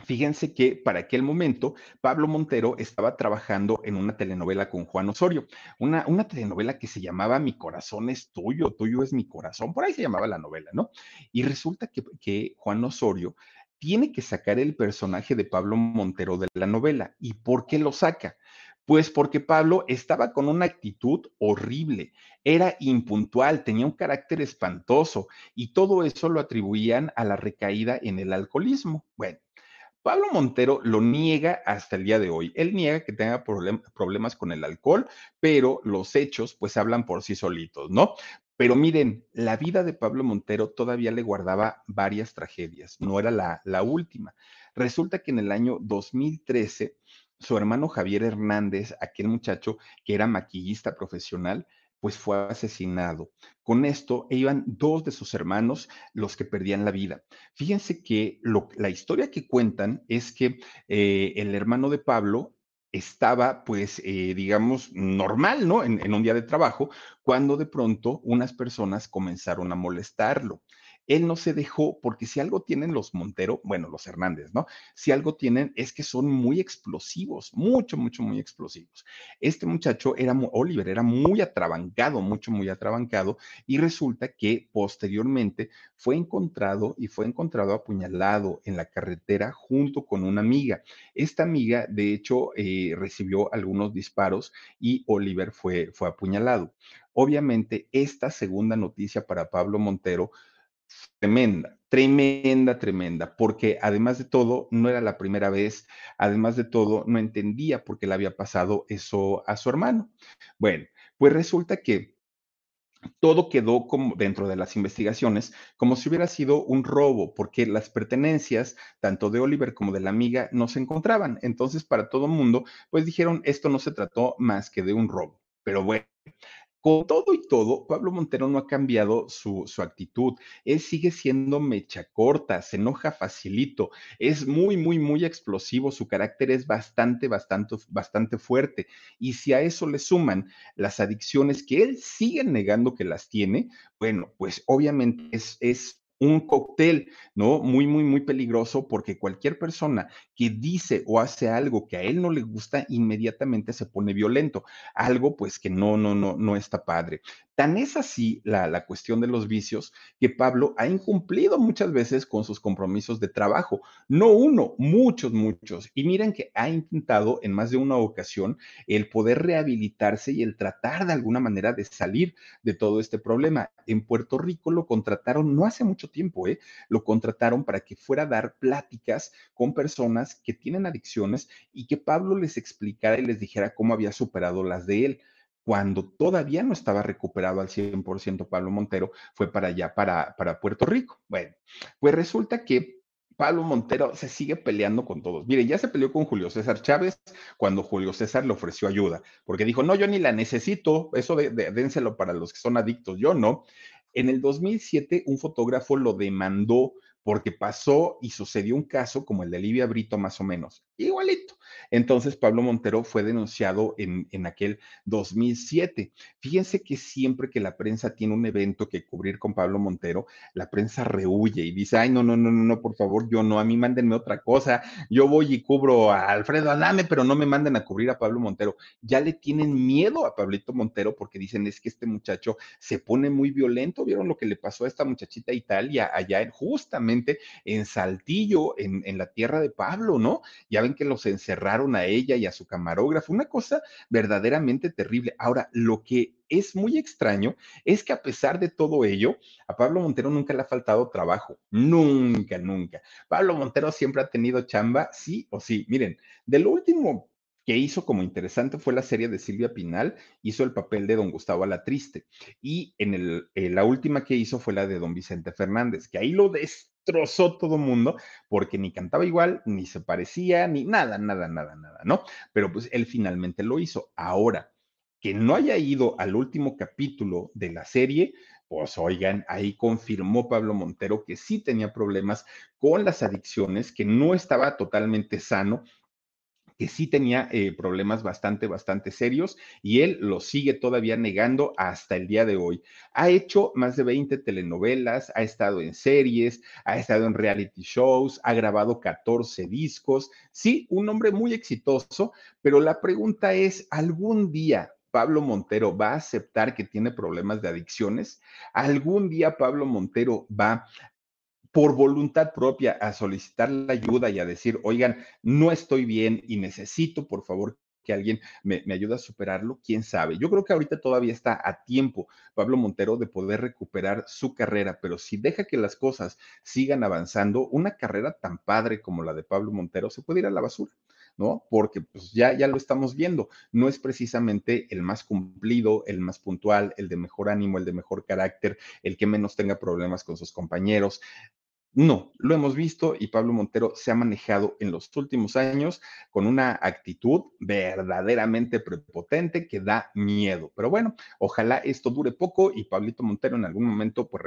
Fíjense que para aquel momento Pablo Montero estaba trabajando en una telenovela con Juan Osorio, una, una, telenovela que se llamaba Mi corazón es tuyo, tuyo es mi corazón, por ahí se llamaba la novela, ¿no? Y resulta que, que Juan Osorio tiene que sacar el personaje de Pablo Montero de la novela. ¿Y por qué lo saca? Pues porque Pablo estaba con una actitud horrible, era impuntual, tenía un carácter espantoso y todo eso lo atribuían a la recaída en el alcoholismo. Bueno, Pablo Montero lo niega hasta el día de hoy. Él niega que tenga problem problemas con el alcohol, pero los hechos pues hablan por sí solitos, ¿no? Pero miren, la vida de Pablo Montero todavía le guardaba varias tragedias, no era la, la última. Resulta que en el año 2013, su hermano Javier Hernández, aquel muchacho que era maquillista profesional, pues fue asesinado. Con esto iban dos de sus hermanos los que perdían la vida. Fíjense que lo, la historia que cuentan es que eh, el hermano de Pablo estaba, pues, eh, digamos, normal, ¿no? En, en, un día de trabajo, cuando de pronto unas personas comenzaron a molestarlo. Él no se dejó, porque si algo tienen los Montero, bueno, los Hernández, ¿no? Si algo tienen es que son muy explosivos, mucho, mucho, muy explosivos. Este muchacho era, Oliver, era muy atrabancado, mucho, muy atrabancado, y resulta que posteriormente fue encontrado y fue encontrado apuñalado en la carretera junto con una amiga. Esta amiga, de hecho, eh, recibió algunos disparos y Oliver fue, fue apuñalado. Obviamente, esta segunda noticia para Pablo Montero tremenda, tremenda, tremenda, porque además de todo, no era la primera vez, además de todo, no entendía por qué le había pasado eso a su hermano. Bueno, pues resulta que todo quedó como dentro de las investigaciones como si hubiera sido un robo, porque las pertenencias, tanto de Oliver como de la amiga, no se encontraban. Entonces, para todo el mundo, pues dijeron, esto no se trató más que de un robo. Pero bueno, con todo y todo, Pablo Montero no ha cambiado su, actitud. Él sigue siendo mecha corta, se enoja facilito, es muy, muy, muy explosivo. Su carácter es bastante, bastante, bastante fuerte. Y si a eso le suman las adicciones que él sigue negando que las tiene, bueno, pues obviamente es, es un cóctel, ¿no? Muy, muy, muy peligroso porque cualquier persona que dice o hace algo que a él no le gusta, inmediatamente se pone violento. Algo pues que no, no, no, no está padre. Tan es así la, la, cuestión de los vicios que Pablo ha incumplido muchas veces con sus compromisos de trabajo. No uno, muchos, muchos. Y miren que ha intentado en más de una ocasión el poder rehabilitarse y el tratar de alguna manera de salir de todo este problema. En Puerto Rico lo contrataron no hace mucho tiempo, ¿eh? Lo contrataron para que fuera a dar pláticas con personas que tienen adicciones y que Pablo les explicara y les dijera cómo había superado las de él cuando todavía no estaba recuperado al 100% Pablo Montero, fue para allá, para, para Puerto Rico. Bueno, pues resulta que Pablo Montero se sigue peleando con todos. Mire, ya se peleó con Julio César Chávez cuando Julio César le ofreció ayuda, porque dijo, no, yo ni la necesito, eso de, dénselo para los que son adictos, yo no. En el 2007, un fotógrafo lo demandó porque pasó y sucedió un caso como el de Livia Brito más o menos, igualito. Entonces Pablo Montero fue denunciado en, en aquel 2007. Fíjense que siempre que la prensa tiene un evento que cubrir con Pablo Montero, la prensa rehuye y dice, ay, no, no, no, no, no, por favor, yo no, a mí mándenme otra cosa, yo voy y cubro a Alfredo Adame, pero no me manden a cubrir a Pablo Montero. Ya le tienen miedo a Pablito Montero porque dicen, es que este muchacho se pone muy violento, vieron lo que le pasó a esta muchachita Italia allá en, justamente en Saltillo, en, en la tierra de Pablo, ¿no? Ya que los encerraron a ella y a su camarógrafo, una cosa verdaderamente terrible. Ahora, lo que es muy extraño es que a pesar de todo ello, a Pablo Montero nunca le ha faltado trabajo, nunca, nunca. Pablo Montero siempre ha tenido chamba, sí o sí. Miren, de lo último que hizo como interesante fue la serie de Silvia Pinal, hizo el papel de don Gustavo Alatriste, y en el, eh, la última que hizo fue la de don Vicente Fernández, que ahí lo destrozó todo mundo, porque ni cantaba igual, ni se parecía, ni nada, nada, nada, nada, ¿no? Pero pues él finalmente lo hizo. Ahora, que no haya ido al último capítulo de la serie, pues oigan, ahí confirmó Pablo Montero que sí tenía problemas con las adicciones, que no estaba totalmente sano que sí tenía eh, problemas bastante, bastante serios y él lo sigue todavía negando hasta el día de hoy. Ha hecho más de 20 telenovelas, ha estado en series, ha estado en reality shows, ha grabado 14 discos. Sí, un hombre muy exitoso, pero la pregunta es, ¿algún día Pablo Montero va a aceptar que tiene problemas de adicciones? ¿Algún día Pablo Montero va por voluntad propia a solicitar la ayuda y a decir, oigan, no estoy bien y necesito, por favor, que alguien me, me, ayude a superarlo, quién sabe. Yo creo que ahorita todavía está a tiempo Pablo Montero de poder recuperar su carrera, pero si deja que las cosas sigan avanzando, una carrera tan padre como la de Pablo Montero se puede ir a la basura. ¿no? Porque pues ya, ya lo estamos viendo. No es precisamente el más cumplido, el más puntual, el de mejor ánimo, el de mejor carácter, el que menos tenga problemas con sus compañeros. No, lo hemos visto y Pablo Montero se ha manejado en los últimos años con una actitud verdaderamente prepotente que da miedo. Pero bueno, ojalá esto dure poco y Pablito Montero en algún momento pues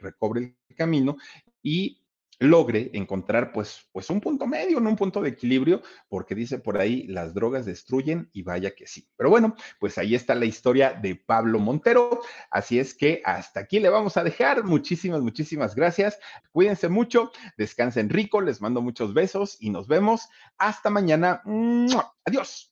recobre el camino y logre encontrar pues, pues un punto medio, no un punto de equilibrio, porque dice por ahí, las drogas destruyen y vaya que sí. Pero bueno, pues ahí está la historia de Pablo Montero. Así es que hasta aquí le vamos a dejar. Muchísimas, muchísimas gracias. Cuídense mucho, descansen rico, les mando muchos besos y nos vemos hasta mañana. Adiós.